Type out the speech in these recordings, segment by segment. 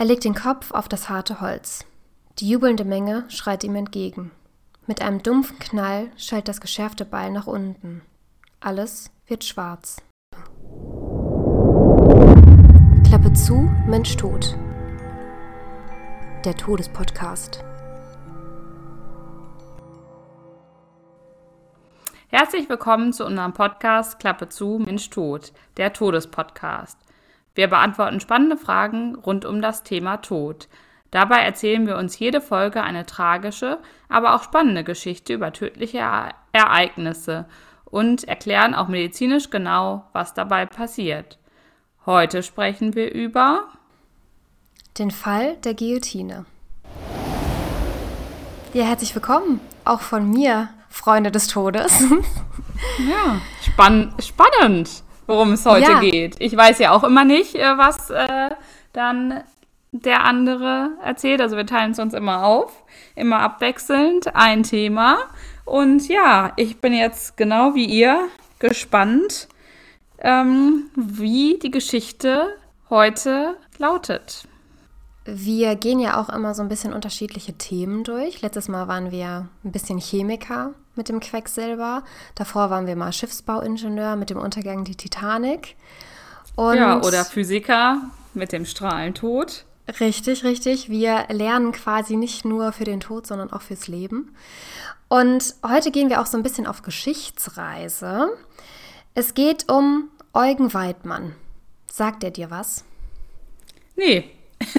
Er legt den Kopf auf das harte Holz. Die jubelnde Menge schreit ihm entgegen. Mit einem dumpfen Knall schellt das geschärfte Beil nach unten. Alles wird schwarz. Klappe zu, Mensch tot. Der Todespodcast. Herzlich willkommen zu unserem Podcast Klappe zu, Mensch tot, der Todespodcast. Wir beantworten spannende Fragen rund um das Thema Tod. Dabei erzählen wir uns jede Folge eine tragische, aber auch spannende Geschichte über tödliche Ereignisse und erklären auch medizinisch genau, was dabei passiert. Heute sprechen wir über den Fall der Guillotine. Ja, herzlich willkommen, auch von mir, Freunde des Todes. ja, spann spannend worum es heute ja. geht. Ich weiß ja auch immer nicht, äh, was äh, dann der andere erzählt. Also wir teilen es uns immer auf, immer abwechselnd ein Thema. Und ja, ich bin jetzt genau wie ihr gespannt, ähm, wie die Geschichte heute lautet. Wir gehen ja auch immer so ein bisschen unterschiedliche Themen durch. Letztes Mal waren wir ein bisschen Chemiker mit dem Quecksilber. Davor waren wir mal Schiffsbauingenieur mit dem Untergang die Titanic. Und ja, oder Physiker mit dem Strahlentod. Richtig, richtig. Wir lernen quasi nicht nur für den Tod, sondern auch fürs Leben. Und heute gehen wir auch so ein bisschen auf Geschichtsreise. Es geht um Eugen Weidmann. Sagt er dir was? Nee,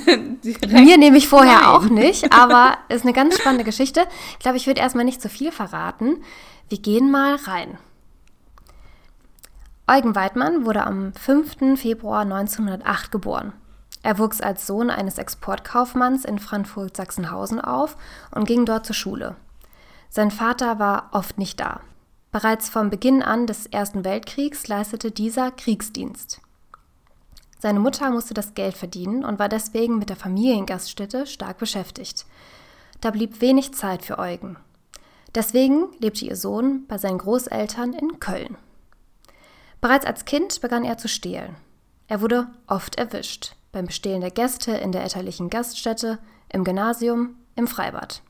Mir nehme ich vorher Nein. auch nicht, aber ist eine ganz spannende Geschichte. Ich glaube, ich würde erstmal nicht zu viel verraten. Wir gehen mal rein. Eugen Weidmann wurde am 5. Februar 1908 geboren. Er wuchs als Sohn eines Exportkaufmanns in Frankfurt-Sachsenhausen auf und ging dort zur Schule. Sein Vater war oft nicht da. Bereits vom Beginn an des Ersten Weltkriegs leistete dieser Kriegsdienst. Seine Mutter musste das Geld verdienen und war deswegen mit der Familiengaststätte stark beschäftigt. Da blieb wenig Zeit für Eugen. Deswegen lebte ihr Sohn bei seinen Großeltern in Köln. Bereits als Kind begann er zu stehlen. Er wurde oft erwischt, beim Bestehlen der Gäste in der elterlichen Gaststätte, im Gymnasium, im Freibad.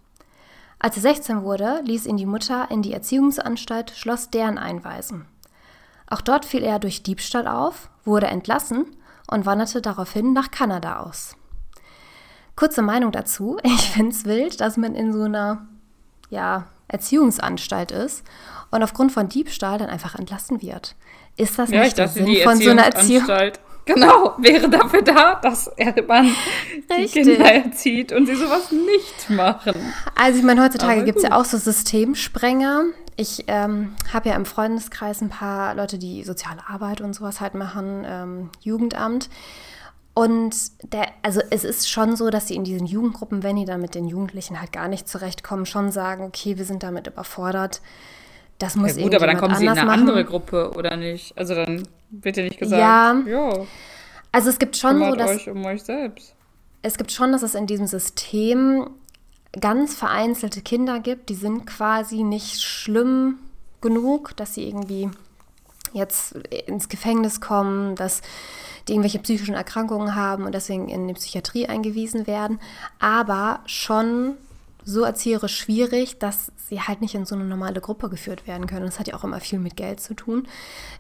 Als er 16 wurde, ließ ihn die Mutter in die Erziehungsanstalt Schloss Dern einweisen. Auch dort fiel er durch Diebstahl auf, wurde entlassen und wanderte daraufhin nach Kanada aus. Kurze Meinung dazu. Ich finde es wild, dass man in so einer ja, Erziehungsanstalt ist und aufgrund von Diebstahl dann einfach entlassen wird. Ist das ja, nicht der Sinn von so einer Erziehung? Genau, wäre dafür da, dass er man die Kinder erzieht und sie sowas nicht machen. Also ich meine, heutzutage gibt es ja auch so Systemsprenger. Ich ähm, habe ja im Freundeskreis ein paar Leute, die soziale Arbeit und sowas halt machen, ähm, Jugendamt. Und der, also es ist schon so, dass sie in diesen Jugendgruppen, wenn die dann mit den Jugendlichen halt gar nicht zurechtkommen, schon sagen, okay, wir sind damit überfordert. Das muss ja, gut, aber dann kommen sie in eine machen. andere Gruppe oder nicht? Also dann wird ja nicht gesagt, ja. Jo, also es gibt schon so, dass euch um euch selbst. Es gibt schon, dass es in diesem System ganz vereinzelte Kinder gibt, die sind quasi nicht schlimm genug, dass sie irgendwie jetzt ins Gefängnis kommen, dass die irgendwelche psychischen Erkrankungen haben und deswegen in die Psychiatrie eingewiesen werden, aber schon so erzieherisch schwierig, dass sie halt nicht in so eine normale Gruppe geführt werden können. Das hat ja auch immer viel mit Geld zu tun.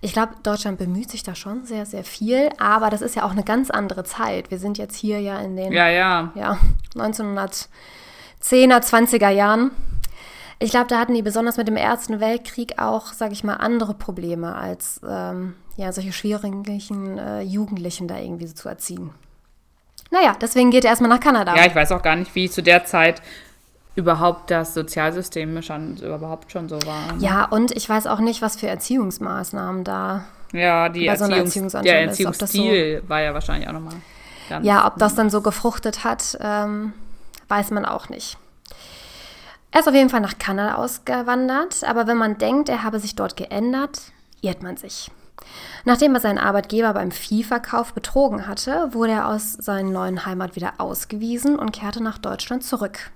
Ich glaube, Deutschland bemüht sich da schon sehr, sehr viel, aber das ist ja auch eine ganz andere Zeit. Wir sind jetzt hier ja in den ja, ja. Ja, 1910er, 20er Jahren. Ich glaube, da hatten die besonders mit dem Ersten Weltkrieg auch, sage ich mal, andere Probleme als ähm, ja, solche schwierigen äh, Jugendlichen da irgendwie so zu erziehen. Naja, deswegen geht er erstmal nach Kanada. Ja, ich weiß auch gar nicht, wie zu der Zeit überhaupt das Sozialsystem schon überhaupt schon so war. Ja, und ich weiß auch nicht, was für Erziehungsmaßnahmen da ja, die bei so Erziehungs der Erziehungsstil so, war ja wahrscheinlich auch nochmal. Ja, ob das dann so gefruchtet hat, ähm, weiß man auch nicht. Er ist auf jeden Fall nach Kanada ausgewandert, aber wenn man denkt, er habe sich dort geändert, irrt man sich. Nachdem er seinen Arbeitgeber beim Viehverkauf betrogen hatte, wurde er aus seiner neuen Heimat wieder ausgewiesen und kehrte nach Deutschland zurück.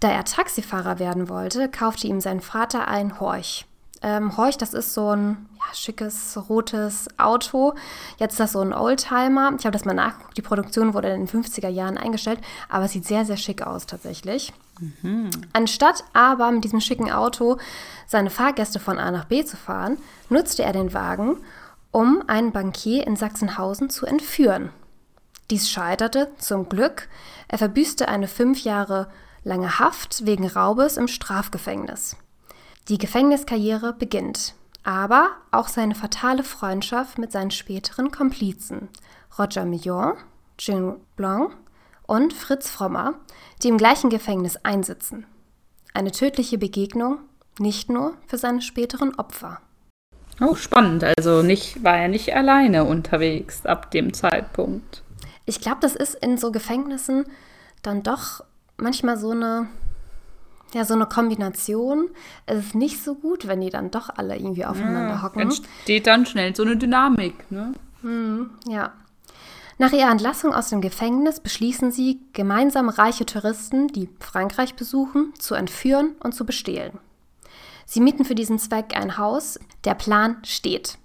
Da er Taxifahrer werden wollte, kaufte ihm sein Vater ein Horch. Ähm, Horch, das ist so ein, ja, schickes rotes Auto. Jetzt ist das so ein Oldtimer. Ich habe das mal nachgeguckt. Die Produktion wurde in den 50er Jahren eingestellt, aber es sieht sehr, sehr schick aus tatsächlich. Mhm. Anstatt aber mit diesem schicken Auto seine Fahrgäste von A nach B zu fahren, nutzte er den Wagen, um einen Bankier in Sachsenhausen zu entführen. Dies scheiterte zum Glück. Er verbüßte eine fünf Jahre lange Haft wegen Raubes im Strafgefängnis. Die Gefängniskarriere beginnt, aber auch seine fatale Freundschaft mit seinen späteren Komplizen Roger Millon, Jean Blanc und Fritz Frommer, die im gleichen Gefängnis einsitzen. Eine tödliche Begegnung, nicht nur für seine späteren Opfer. Oh, spannend. Also nicht, war er nicht alleine unterwegs ab dem Zeitpunkt. Ich glaube, das ist in so Gefängnissen dann doch manchmal so eine, ja, so eine Kombination. Es ist nicht so gut, wenn die dann doch alle irgendwie aufeinander ja, hocken. Entsteht dann schnell so eine Dynamik, ne? Hm, ja. Nach ihrer Entlassung aus dem Gefängnis beschließen sie, gemeinsam reiche Touristen, die Frankreich besuchen, zu entführen und zu bestehlen. Sie mieten für diesen Zweck ein Haus. Der Plan steht.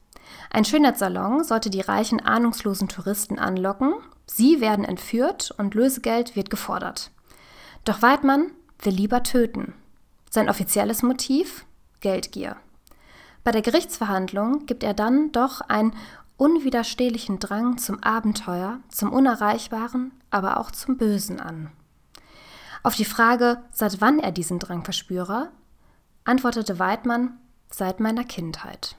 Ein Schönheitssalon sollte die reichen, ahnungslosen Touristen anlocken. Sie werden entführt und Lösegeld wird gefordert. Doch Weidmann will lieber töten. Sein offizielles Motiv? Geldgier. Bei der Gerichtsverhandlung gibt er dann doch ein unwiderstehlichen Drang zum Abenteuer, zum Unerreichbaren, aber auch zum Bösen an. Auf die Frage, seit wann er diesen Drang verspüre, antwortete Weidmann, seit meiner Kindheit.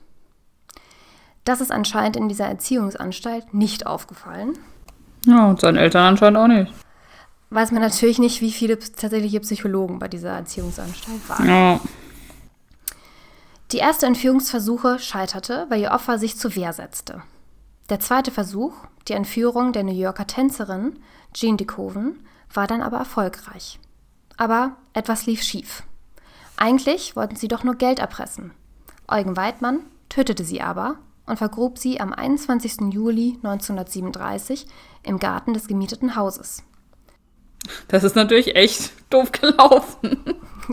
Das ist anscheinend in dieser Erziehungsanstalt nicht aufgefallen. Ja, und seinen Eltern anscheinend auch nicht. Weiß man natürlich nicht, wie viele tatsächliche Psychologen bei dieser Erziehungsanstalt waren. Ja. Die erste Entführungsversuche scheiterte, weil ihr Opfer sich zur Wehr setzte. Der zweite Versuch, die Entführung der New Yorker Tänzerin Jean DeCoven, war dann aber erfolgreich. Aber etwas lief schief. Eigentlich wollten sie doch nur Geld erpressen. Eugen Weidmann tötete sie aber und vergrub sie am 21. Juli 1937 im Garten des gemieteten Hauses. Das ist natürlich echt doof gelaufen.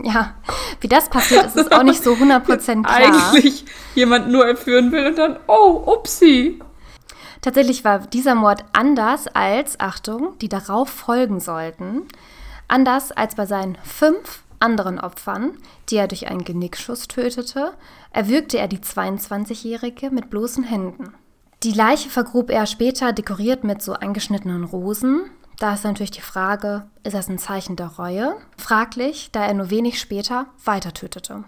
Ja, wie das passiert ist, ist auch nicht so 100% klar. Eigentlich jemand nur entführen will und dann, oh, upsi. Tatsächlich war dieser Mord anders als, Achtung, die darauf folgen sollten. Anders als bei seinen fünf anderen Opfern, die er durch einen Genickschuss tötete, erwürgte er die 22-Jährige mit bloßen Händen. Die Leiche vergrub er später dekoriert mit so eingeschnittenen Rosen, da ist natürlich die Frage, ist das ein Zeichen der Reue? Fraglich, da er nur wenig später weiter tötete.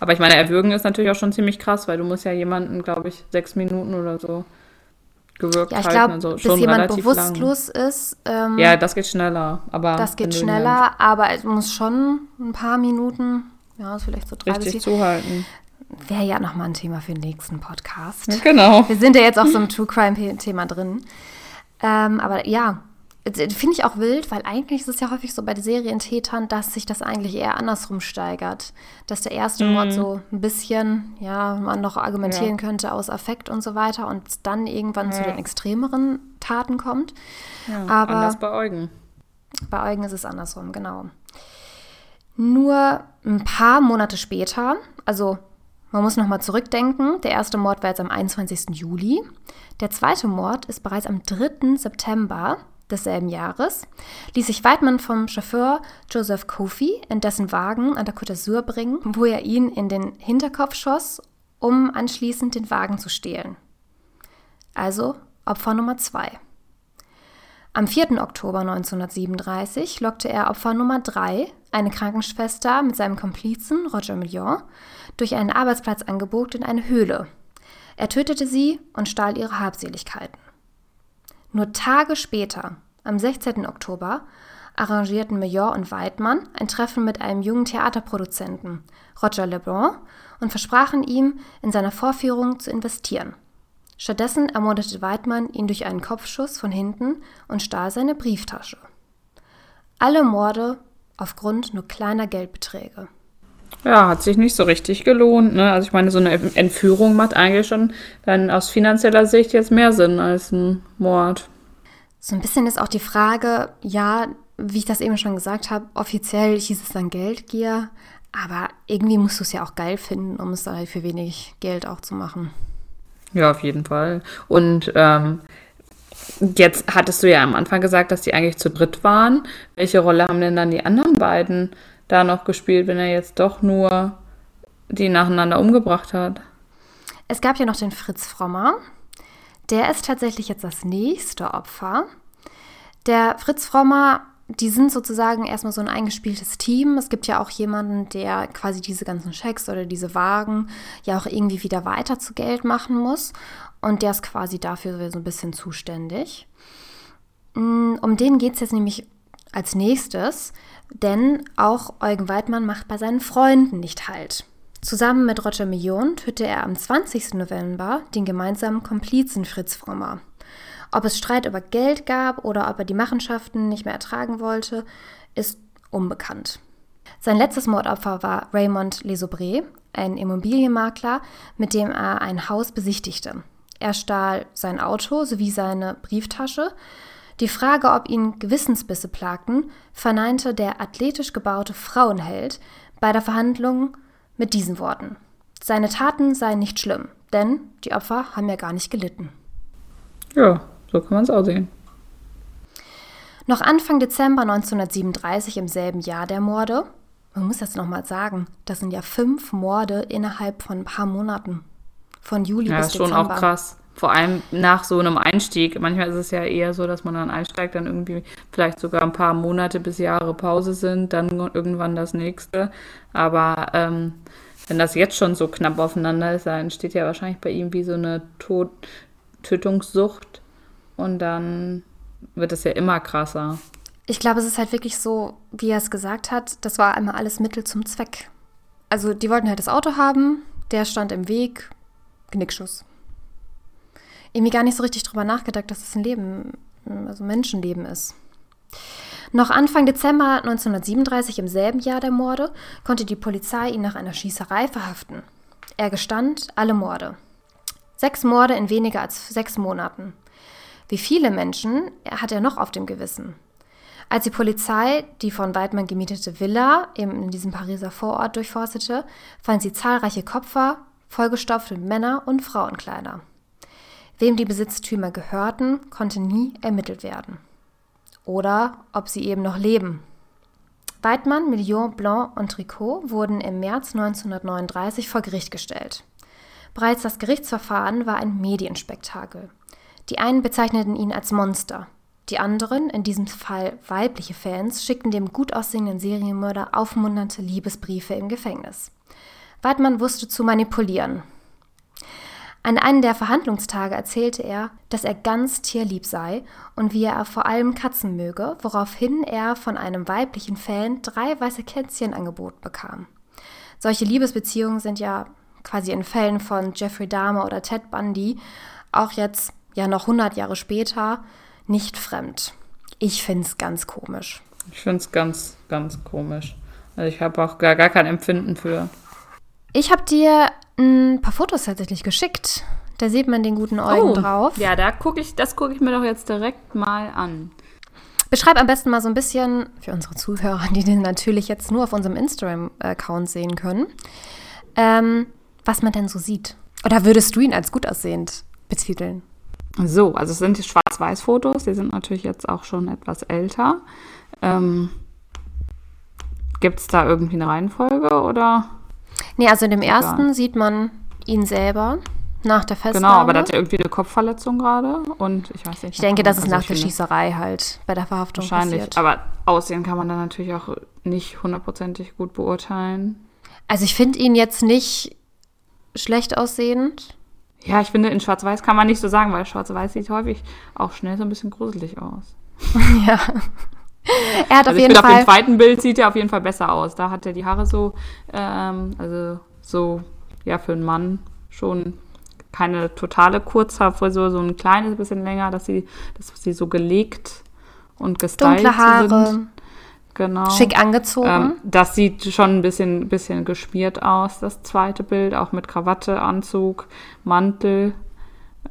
Aber ich meine, erwürgen ist natürlich auch schon ziemlich krass, weil du musst ja jemanden, glaube ich, sechs Minuten oder so gewürgt ja, ich halten. Glaub, bis jemand bewusstlos lang. ist. Ähm, ja, das geht schneller. Aber das geht schneller, aber es muss schon ein paar Minuten, ja, vielleicht so drei Richtig bis zuhalten. Wäre ja nochmal ein Thema für den nächsten Podcast. Genau. Wir sind ja jetzt auch so im True Crime-Thema drin. Ähm, aber ja, Finde ich auch wild, weil eigentlich ist es ja häufig so bei Serientätern, dass sich das eigentlich eher andersrum steigert. Dass der erste mhm. Mord so ein bisschen, ja, man noch argumentieren ja. könnte aus Affekt und so weiter und dann irgendwann ja. zu den extremeren Taten kommt. Ja, Aber anders bei Eugen. Bei Eugen ist es andersrum, genau. Nur ein paar Monate später, also man muss nochmal zurückdenken, der erste Mord war jetzt am 21. Juli. Der zweite Mord ist bereits am 3. September desselben Jahres ließ sich Weidmann vom Chauffeur Joseph Kofi in dessen Wagen an der Côte d'Azur bringen, wo er ihn in den Hinterkopf schoss, um anschließend den Wagen zu stehlen. Also Opfer Nummer 2. Am 4. Oktober 1937 lockte er Opfer Nummer 3, eine Krankenschwester mit seinem Komplizen Roger Million, durch ein Arbeitsplatzangebot in eine Höhle. Er tötete sie und stahl ihre Habseligkeiten. Nur Tage später, am 16. Oktober, arrangierten Major und Weidmann ein Treffen mit einem jungen Theaterproduzenten, Roger Leblanc, und versprachen ihm, in seiner Vorführung zu investieren. Stattdessen ermordete Weidmann ihn durch einen Kopfschuss von hinten und stahl seine Brieftasche. Alle Morde aufgrund nur kleiner Geldbeträge. Ja, hat sich nicht so richtig gelohnt. Ne? Also ich meine, so eine Entführung macht eigentlich schon dann aus finanzieller Sicht jetzt mehr Sinn als ein Mord. So ein bisschen ist auch die Frage, ja, wie ich das eben schon gesagt habe, offiziell hieß es dann Geldgier, aber irgendwie musst du es ja auch geil finden, um es da für wenig Geld auch zu machen. Ja, auf jeden Fall. Und ähm, jetzt hattest du ja am Anfang gesagt, dass die eigentlich zu dritt waren. Welche Rolle haben denn dann die anderen beiden da noch gespielt, wenn er jetzt doch nur die nacheinander umgebracht hat? Es gab ja noch den Fritz Frommer. Der ist tatsächlich jetzt das nächste Opfer. Der Fritz Frommer, die sind sozusagen erstmal so ein eingespieltes Team. Es gibt ja auch jemanden, der quasi diese ganzen Schecks oder diese Wagen ja auch irgendwie wieder weiter zu Geld machen muss. Und der ist quasi dafür so ein bisschen zuständig. Mm, um den geht es jetzt nämlich als nächstes, denn auch Eugen Weidmann macht bei seinen Freunden nicht halt. Zusammen mit Roger Millon tötete er am 20. November den gemeinsamen Komplizen Fritz Frommer. Ob es Streit über Geld gab oder ob er die Machenschaften nicht mehr ertragen wollte, ist unbekannt. Sein letztes Mordopfer war Raymond Lesobré, ein Immobilienmakler, mit dem er ein Haus besichtigte. Er stahl sein Auto sowie seine Brieftasche. Die Frage, ob ihn Gewissensbisse plagten, verneinte der athletisch gebaute Frauenheld bei der Verhandlung mit diesen Worten. Seine Taten seien nicht schlimm, denn die Opfer haben ja gar nicht gelitten. Ja, so kann man es auch sehen. Noch Anfang Dezember 1937, im selben Jahr der Morde, man muss das nochmal sagen, das sind ja fünf Morde innerhalb von ein paar Monaten. Von Juli ja, bis Dezember. Ja, ist schon auch krass. Vor allem nach so einem Einstieg. Manchmal ist es ja eher so, dass man dann einsteigt, dann irgendwie vielleicht sogar ein paar Monate bis Jahre Pause sind, dann irgendwann das nächste. Aber ähm, wenn das jetzt schon so knapp aufeinander ist, dann entsteht ja wahrscheinlich bei ihm wie so eine Tod Tötungssucht und dann wird es ja immer krasser. Ich glaube, es ist halt wirklich so, wie er es gesagt hat, das war einmal alles Mittel zum Zweck. Also die wollten halt das Auto haben, der stand im Weg, Knickschuss. Irgendwie gar nicht so richtig drüber nachgedacht, dass es ein Leben, also Menschenleben ist. Noch Anfang Dezember 1937, im selben Jahr der Morde, konnte die Polizei ihn nach einer Schießerei verhaften. Er gestand alle Morde. Sechs Morde in weniger als sechs Monaten. Wie viele Menschen hat er noch auf dem Gewissen? Als die Polizei die von Weidmann gemietete Villa in diesem Pariser Vorort durchforstete, fand sie zahlreiche Kopfer, vollgestopfte Männer- und Frauenkleider. Wem die Besitztümer gehörten, konnte nie ermittelt werden. Oder ob sie eben noch leben. Weidmann, Million, Blanc und Tricot wurden im März 1939 vor Gericht gestellt. Bereits das Gerichtsverfahren war ein Medienspektakel. Die einen bezeichneten ihn als Monster. Die anderen, in diesem Fall weibliche Fans, schickten dem gut aussehenden Serienmörder aufmunternde Liebesbriefe im Gefängnis. Weidmann wusste zu manipulieren. An einem der Verhandlungstage erzählte er, dass er ganz tierlieb sei und wie er vor allem Katzen möge, woraufhin er von einem weiblichen Fan drei weiße Kätzchen angeboten bekam. Solche Liebesbeziehungen sind ja quasi in Fällen von Jeffrey Dahmer oder Ted Bundy auch jetzt ja noch 100 Jahre später nicht fremd. Ich finde es ganz komisch. Ich finde es ganz, ganz komisch. Also ich habe auch gar, gar kein Empfinden für. Ich habe dir ein paar Fotos tatsächlich geschickt. Da sieht man den guten Eugen oh, drauf. Ja, da gucke ich, das gucke ich mir doch jetzt direkt mal an. Beschreib am besten mal so ein bisschen für unsere Zuhörer, die den natürlich jetzt nur auf unserem Instagram-Account sehen können, ähm, was man denn so sieht. Oder würdest du ihn als gut aussehend betiteln? So, also es sind die Schwarz-Weiß-Fotos, die sind natürlich jetzt auch schon etwas älter. Ähm, Gibt es da irgendwie eine Reihenfolge oder? Nee, also in dem ersten Egal. sieht man ihn selber nach der Festnahme. Genau, aber da hat er irgendwie eine Kopfverletzung gerade und ich weiß nicht. Ich denke, das ist also nach der Schießerei halt bei der Verhaftung Wahrscheinlich, passiert. aber Aussehen kann man dann natürlich auch nicht hundertprozentig gut beurteilen. Also ich finde ihn jetzt nicht schlecht aussehend. Ja, ich finde, in Schwarz-Weiß kann man nicht so sagen, weil Schwarz-Weiß sieht häufig auch schnell so ein bisschen gruselig aus. ja. Er hat also auf jeden Fall. Auf dem zweiten Bild sieht er auf jeden Fall besser aus. Da hat er die Haare so, ähm, also so, ja, für einen Mann schon keine totale Kurzhaarfrisur, so ein kleines bisschen länger, dass sie, dass sie so gelegt und gestylt Dunkle Haare. sind. Genau. Schick angezogen. Ähm, das sieht schon ein bisschen, bisschen gespiert aus, das zweite Bild, auch mit Krawatte, Anzug, Mantel.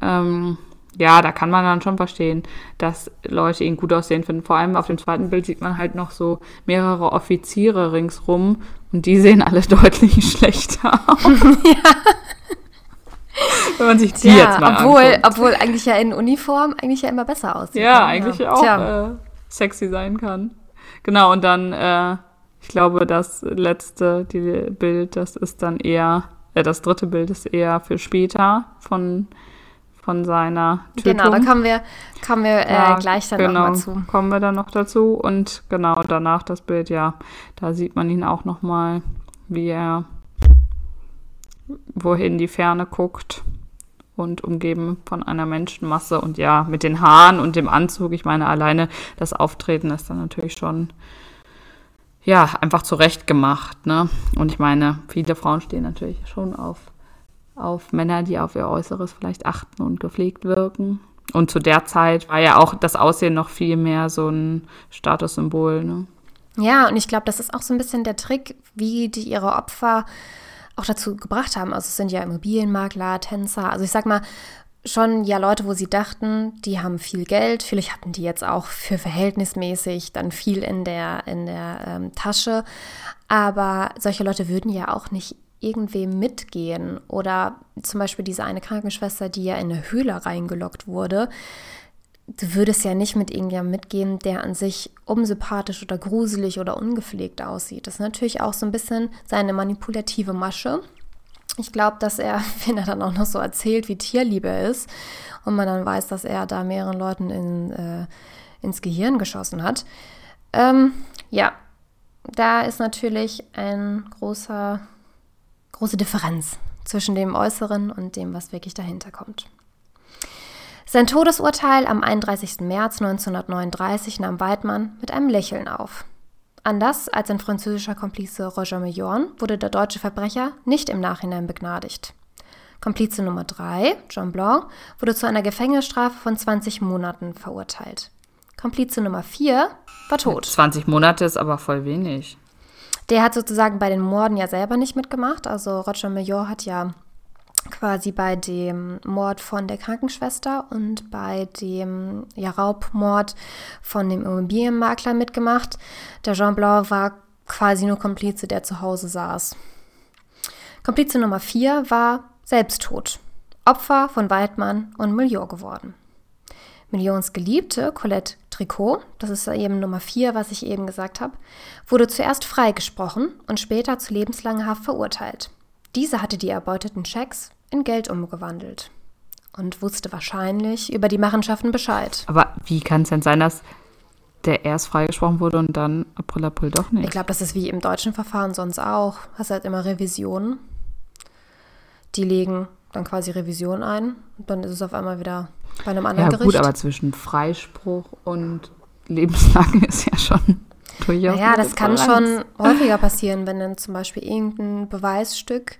Ähm, ja, da kann man dann schon verstehen, dass Leute ihn gut aussehen finden. Vor allem auf dem zweiten Bild sieht man halt noch so mehrere Offiziere ringsrum und die sehen alle deutlich schlechter aus. ja. Wenn man sich die ja, jetzt mal obwohl, anguckt. obwohl eigentlich ja in Uniform eigentlich ja immer besser aussieht. Ja, ne? eigentlich ja. auch äh, sexy sein kann. Genau, und dann, äh, ich glaube, das letzte die Bild, das ist dann eher, äh, das dritte Bild ist eher für später von, von seiner Tötung. Genau, da kommen wir, kommen wir Ja, äh, gleich dann genau, nochmal zu. kommen wir dann noch dazu. Und genau danach das Bild, ja, da sieht man ihn auch nochmal, wie er wohin die Ferne guckt und umgeben von einer Menschenmasse und ja, mit den Haaren und dem Anzug. Ich meine, alleine das Auftreten ist dann natürlich schon, ja, einfach zurecht gemacht, ne? Und ich meine, viele Frauen stehen natürlich schon auf, auf Männer, die auf ihr Äußeres vielleicht achten und gepflegt wirken. Und zu der Zeit war ja auch das Aussehen noch viel mehr so ein Statussymbol, ne? Ja, und ich glaube, das ist auch so ein bisschen der Trick, wie die ihre Opfer auch dazu gebracht haben. Also es sind ja Immobilienmakler, Tänzer, also ich sag mal, schon ja Leute, wo sie dachten, die haben viel Geld. Vielleicht hatten die jetzt auch für verhältnismäßig dann viel in der, in der ähm, Tasche. Aber solche Leute würden ja auch nicht irgendwem mitgehen. Oder zum Beispiel diese eine Krankenschwester, die ja in eine Höhle reingelockt wurde. Du würdest ja nicht mit irgendjemandem mitgehen, der an sich unsympathisch oder gruselig oder ungepflegt aussieht. Das ist natürlich auch so ein bisschen seine manipulative Masche. Ich glaube, dass er, wenn er dann auch noch so erzählt, wie tierlieb er ist und man dann weiß, dass er da mehreren Leuten in, äh, ins Gehirn geschossen hat. Ähm, ja, da ist natürlich ein großer, große Differenz zwischen dem Äußeren und dem, was wirklich dahinter kommt. Sein Todesurteil am 31. März 1939 nahm Weidmann mit einem Lächeln auf. Anders als sein französischer Komplize Roger Millorn wurde der deutsche Verbrecher nicht im Nachhinein begnadigt. Komplize Nummer 3, John Blanc, wurde zu einer Gefängnisstrafe von 20 Monaten verurteilt. Komplize Nummer 4 war tot. 20 Monate ist aber voll wenig. Der hat sozusagen bei den Morden ja selber nicht mitgemacht. Also Roger Millor hat ja quasi bei dem Mord von der Krankenschwester und bei dem ja, Raubmord von dem Immobilienmakler mitgemacht. Der Jean Blanc war quasi nur Komplize, der zu Hause saß. Komplize Nummer 4 war Selbsttod, Opfer von Weidmann und Million geworden. Millions Geliebte, Colette Tricot, das ist eben Nummer 4, was ich eben gesagt habe, wurde zuerst freigesprochen und später zu lebenslanger Haft verurteilt. Diese hatte die erbeuteten Schecks in Geld umgewandelt und wusste wahrscheinlich über die Machenschaften Bescheid. Aber wie kann es denn sein, dass der erst freigesprochen wurde und dann April, April doch nicht? Ich glaube, das ist wie im deutschen Verfahren sonst auch. Hast halt immer Revisionen. Die legen dann quasi Revision ein und dann ist es auf einmal wieder bei einem anderen ja, Gericht. gut, aber zwischen Freispruch und lebenslang ist ja schon durchaus. Naja, eine das kann schon häufiger passieren, wenn dann zum Beispiel irgendein Beweisstück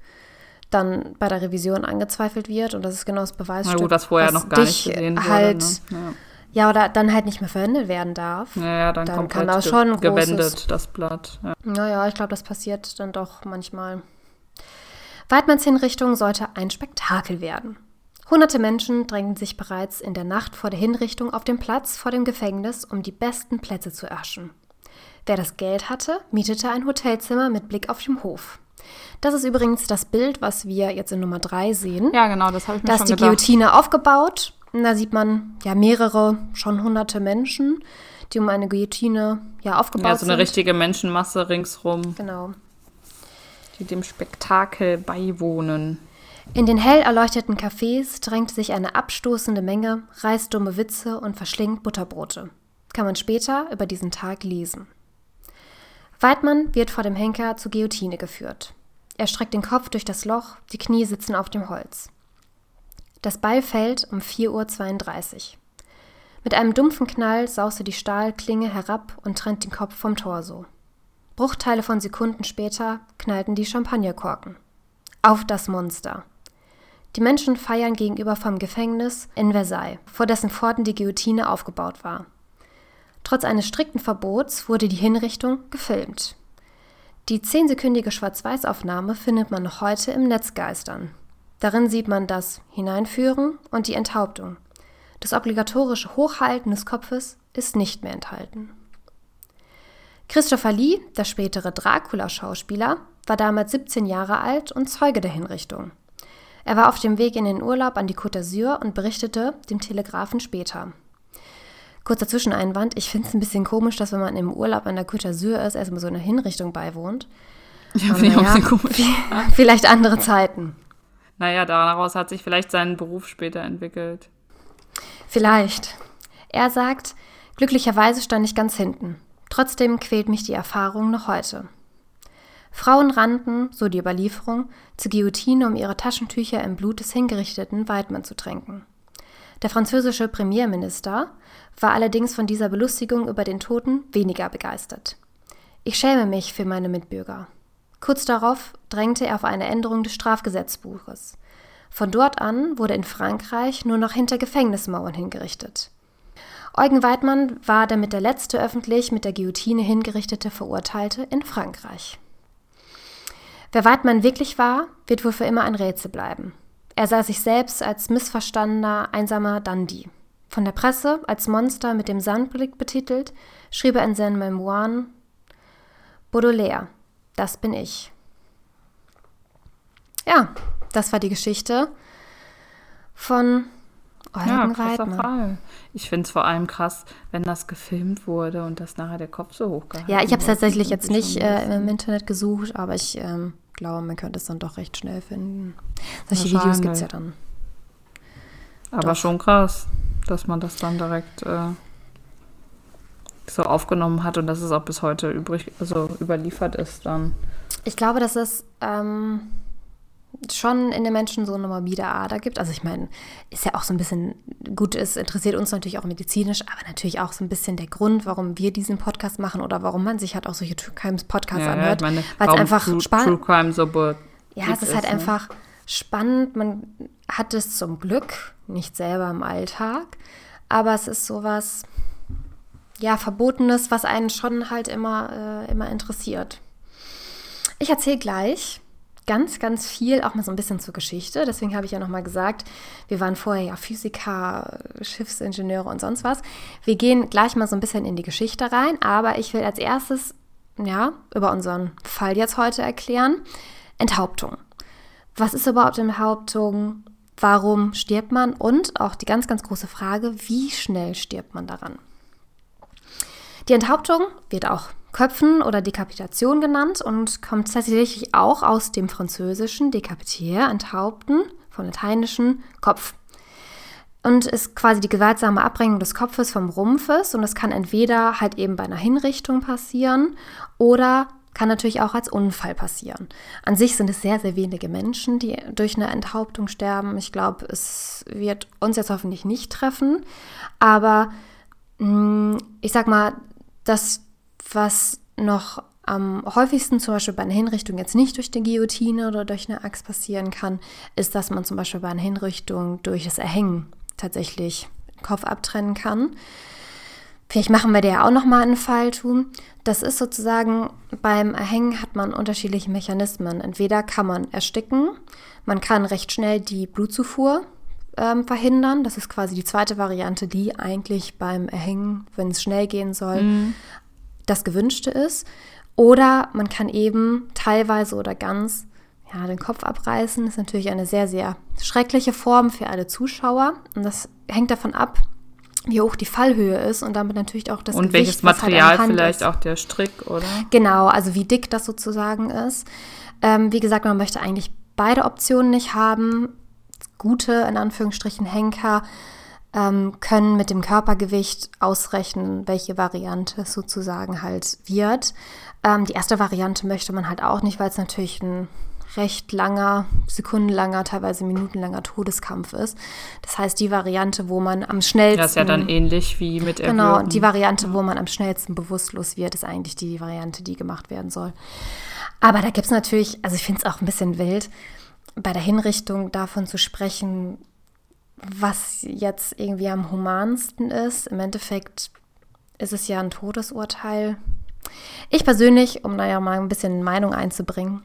dann bei der Revision angezweifelt wird und das ist genau das Na Beweisstück, gut, das vorher noch gar dich nicht gesehen halt, wurde. Ne? ja, oder dann halt nicht mehr verwendet werden darf. Ja. ja, dann, Dann kann das schon großes- gewendet, das Blatt. Ja. Naja, ich glaube, das passiert dann doch manchmal. Weidmanns Hinrichtung sollte ein Spektakel werden. Hunderte Menschen drängten sich bereits in der Nacht vor der Hinrichtung auf den Platz vor dem Gefängnis, um die besten Plätze zu erhaschen. Wer das Geld hatte, mietete ein Hotelzimmer mit Blick auf den Hof. Das ist übrigens das Bild, was wir jetzt in Nummer 3 sehen. ja, genau, das habe ich mir Da ist schon die gedacht. Guillotine aufgebaut. Und da sieht man ja mehrere, schon hunderte Menschen, die um eine Guillotine ja aufgebaut Ja, so eine sind. richtige Menschenmasse ringsrum, Genau. die dem Spektakel beiwohnen. In den hell erleuchteten Cafés drängte sich eine abstoßende Menge, reißt dumme Witze und verschlingt Butterbrote. Kann man später über diesen Tag lesen. Weidmann wird vor dem Henker zur Guillotine geführt. Er streckt den Kopf durch das Loch, die Knie sitzen auf dem Holz. Das Beil fällt um 4.32 Uhr. Mit einem dumpfen Knall sauste die Stahlklinge herab und trennt den Kopf vom Torso. Bruchteile von Sekunden später knallten die Champagnerkorken. Auf das Monster. Die Menschen feiern gegenüber vom Gefängnis in Versailles, vor dessen Pforten die Guillotine aufgebaut war. Trotz eines strikten Verbots wurde die Hinrichtung gefilmt. Die zehnsekündige Schwarz-Weiß-Aufnahme findet man noch heute im Netz geistern. Darin sieht man das Hineinführen und die Enthauptung. Das obligatorische Hochhalten des Kopfes ist nicht mehr enthalten. Christopher Lee, der spätere Dracula-Schauspieler, war damals 17 Jahre alt und Zeuge der Hinrichtung. Er war auf dem Weg in den Urlaub an die Côte d'Azur und berichtete dem Telegrafen später. Kurzer Zwischeneinwand, ich finde es ein bisschen komisch, dass wenn man im Urlaub an der Côte d'Azur ist, erstmal so eine Hinrichtung beiwohnt. Ja, finde ich auch ein bisschen komisch. Vielleicht andere Zeiten. Naja, daraus hat sich vielleicht sein Beruf später entwickelt. Vielleicht. Er sagt, glücklicherweise stand ich ganz hinten. Trotzdem quält mich die Erfahrung noch heute. Frauen rannten, so die Überlieferung, zur Guillotine, um ihre Taschentücher im Blut des hingerichteten Weidmann zu tränken. Der französische Premierminister war allerdings von dieser Belustigung über den Toten weniger begeistert. Ich schäme mich für meine Mitbürger. Kurz darauf drängte er auf eine Änderung des Strafgesetzbuches. Von dort an wurde in Frankreich nur noch hinter Gefängnismauern hingerichtet. Eugen Weidmann war damit der letzte öffentlich mit der Guillotine hingerichtete Verurteilte in Frankreich. Wer Weidmann wirklich war, wird wohl für immer ein Rätsel bleiben. Er sah sich selbst als missverstandener, einsamer Dandy. Von der Presse als Monster mit dem Sandblick betitelt, schrieb er in seinen Memoiren Baudelaire, das bin ich. Ja, das war die Geschichte von Eugen ja, Weidmann. Ich finde es vor allem krass, wenn das gefilmt wurde und dass nachher der Kopf so hochgehalten Ja, ich habe es tatsächlich jetzt nicht äh, im Internet gesucht, aber ich ähm, glaube, man könnte es dann doch recht schnell finden. Solche Videos gibt es ja dann. Aber doch. schon krass, dass man das dann direkt äh, so aufgenommen hat und dass es auch bis heute übrig, also überliefert ist dann. Ich glaube, dass es ähm, schon in den Menschen so eine morbide Ader gibt. Also ich meine, ist ja auch so ein bisschen gut, es interessiert uns natürlich auch medizinisch, aber natürlich auch so ein bisschen der Grund, warum wir diesen Podcast machen oder warum man sich halt auch solche True Crimes Podcasts ja, anhört, ja, weil es einfach spannend. True Crime so ja, es ist halt ne? einfach spannend. Man hat es zum Glück nicht selber im Alltag, aber es ist sowas ja verbotenes, was einen schon halt immer äh, immer interessiert. Ich erzähle gleich ganz, ganz viel, auch mal so ein bisschen zur Geschichte. Deswegen habe ich ja nochmal gesagt, wir waren vorher ja Physiker, Schiffsingenieure und sonst was. Wir gehen gleich mal so ein bisschen in die Geschichte rein, aber ich will als erstes, ja, über unseren Fall jetzt heute erklären. Enthauptung. Was ist überhaupt Enthauptung? Warum stirbt man? Und auch die ganz, ganz große Frage, wie schnell stirbt man daran? Die Enthauptung wird auch Köpfen oder Dekapitation genannt und kommt tatsächlich auch aus dem französischen Dekapitier, enthaupten, vom lateinischen Kopf. Und ist quasi die gewaltsame Abbringung des Kopfes vom Rumpfes und das kann entweder halt eben bei einer Hinrichtung passieren oder kann natürlich auch als Unfall passieren. An sich sind es sehr, sehr wenige Menschen, die durch eine Enthauptung sterben. Ich glaube, es wird uns jetzt hoffentlich nicht treffen, aber mm, ich sag mal, das was noch am häufigsten zum Beispiel bei einer Hinrichtung jetzt nicht durch die Guillotine oder durch eine Axt passieren kann, ist, dass man zum Beispiel bei einer Hinrichtung durch das Erhängen tatsächlich den Kopf abtrennen kann. Vielleicht machen wir da auch nochmal einen Fall tun. Das ist sozusagen, beim Erhängen hat man unterschiedliche Mechanismen. Entweder kann man ersticken, man kann recht schnell die Blutzufuhr ähm, verhindern. Das ist quasi die zweite Variante, die eigentlich beim Erhängen, wenn es schnell gehen soll, mhm das Gewünschte ist. Oder man kann eben teilweise oder ganz ja, den Kopf abreißen. Das ist natürlich eine sehr, sehr schreckliche Form für alle Zuschauer. Und das hängt davon ab, wie hoch die Fallhöhe ist und damit natürlich auch das Und Gewicht, welches halt Material halt vielleicht ist. auch der Strick, oder? Genau, also wie dick das sozusagen ist. Ähm, wie gesagt, man möchte eigentlich beide Optionen nicht haben. Gute, in Anführungsstrichen, Henker ähm, können mit dem Körpergewicht ausrechnen, welche Variante es sozusagen halt wird. Ähm, die erste Variante möchte man halt auch nicht, weil es natürlich ein recht langer, sekundenlanger, teilweise minutenlanger Todeskampf ist. Das heißt, die Variante, wo man am schnellsten. Das ist ja dann ähnlich wie mit Erwürgen. Genau, die Variante, wo man am schnellsten bewusstlos wird, ist eigentlich die Variante, die gemacht werden soll. Aber da gibt es natürlich, also ich finde es auch ein bisschen wild, bei der Hinrichtung davon zu sprechen, was jetzt irgendwie am humansten ist. Im Endeffekt ist es ja ein Todesurteil. Ich persönlich, um naja mal ein bisschen Meinung einzubringen,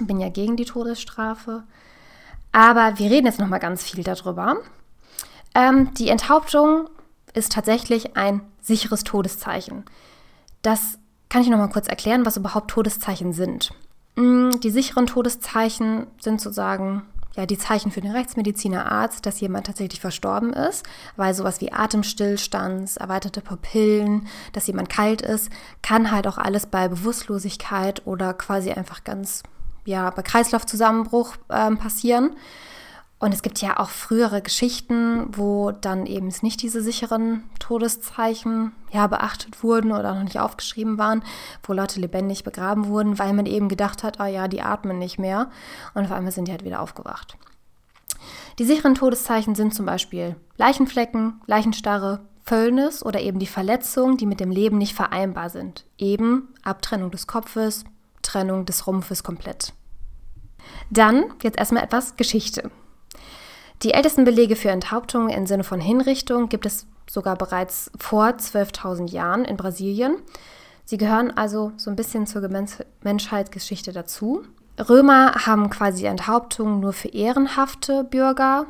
bin ja gegen die Todesstrafe. Aber wir reden jetzt noch mal ganz viel darüber. Ähm, die Enthauptung ist tatsächlich ein sicheres Todeszeichen. Das kann ich noch mal kurz erklären, was überhaupt Todeszeichen sind. Mm, die sicheren Todeszeichen sind sozusagen ja die Zeichen für den Rechtsmediziner Arzt, dass jemand tatsächlich verstorben ist, weil sowas wie Atemstillstand, erweiterte Pupillen, dass jemand kalt ist, kann halt auch alles bei Bewusstlosigkeit oder quasi einfach ganz ja bei Kreislaufzusammenbruch äh, passieren. Und es gibt ja auch frühere Geschichten, wo dann eben nicht diese sicheren Todeszeichen ja beachtet wurden oder noch nicht aufgeschrieben waren, wo Leute lebendig begraben wurden, weil man eben gedacht hat, ah ja, die atmen nicht mehr. Und auf einmal sind die halt wieder aufgewacht. Die sicheren Todeszeichen sind zum Beispiel Leichenflecken, Leichenstarre, Fäulnis oder eben die Verletzungen, die mit dem Leben nicht vereinbar sind. Eben Abtrennung des Kopfes, Trennung des Rumpfes komplett. Dann jetzt erstmal etwas Geschichte. Die ältesten Belege für Enthauptungen im Sinne von Hinrichtung gibt es sogar bereits vor 12.000 Jahren in Brasilien. Sie gehören also so ein bisschen zur Menschheitsgeschichte dazu. Römer haben quasi Enthauptungen nur für ehrenhafte Bürger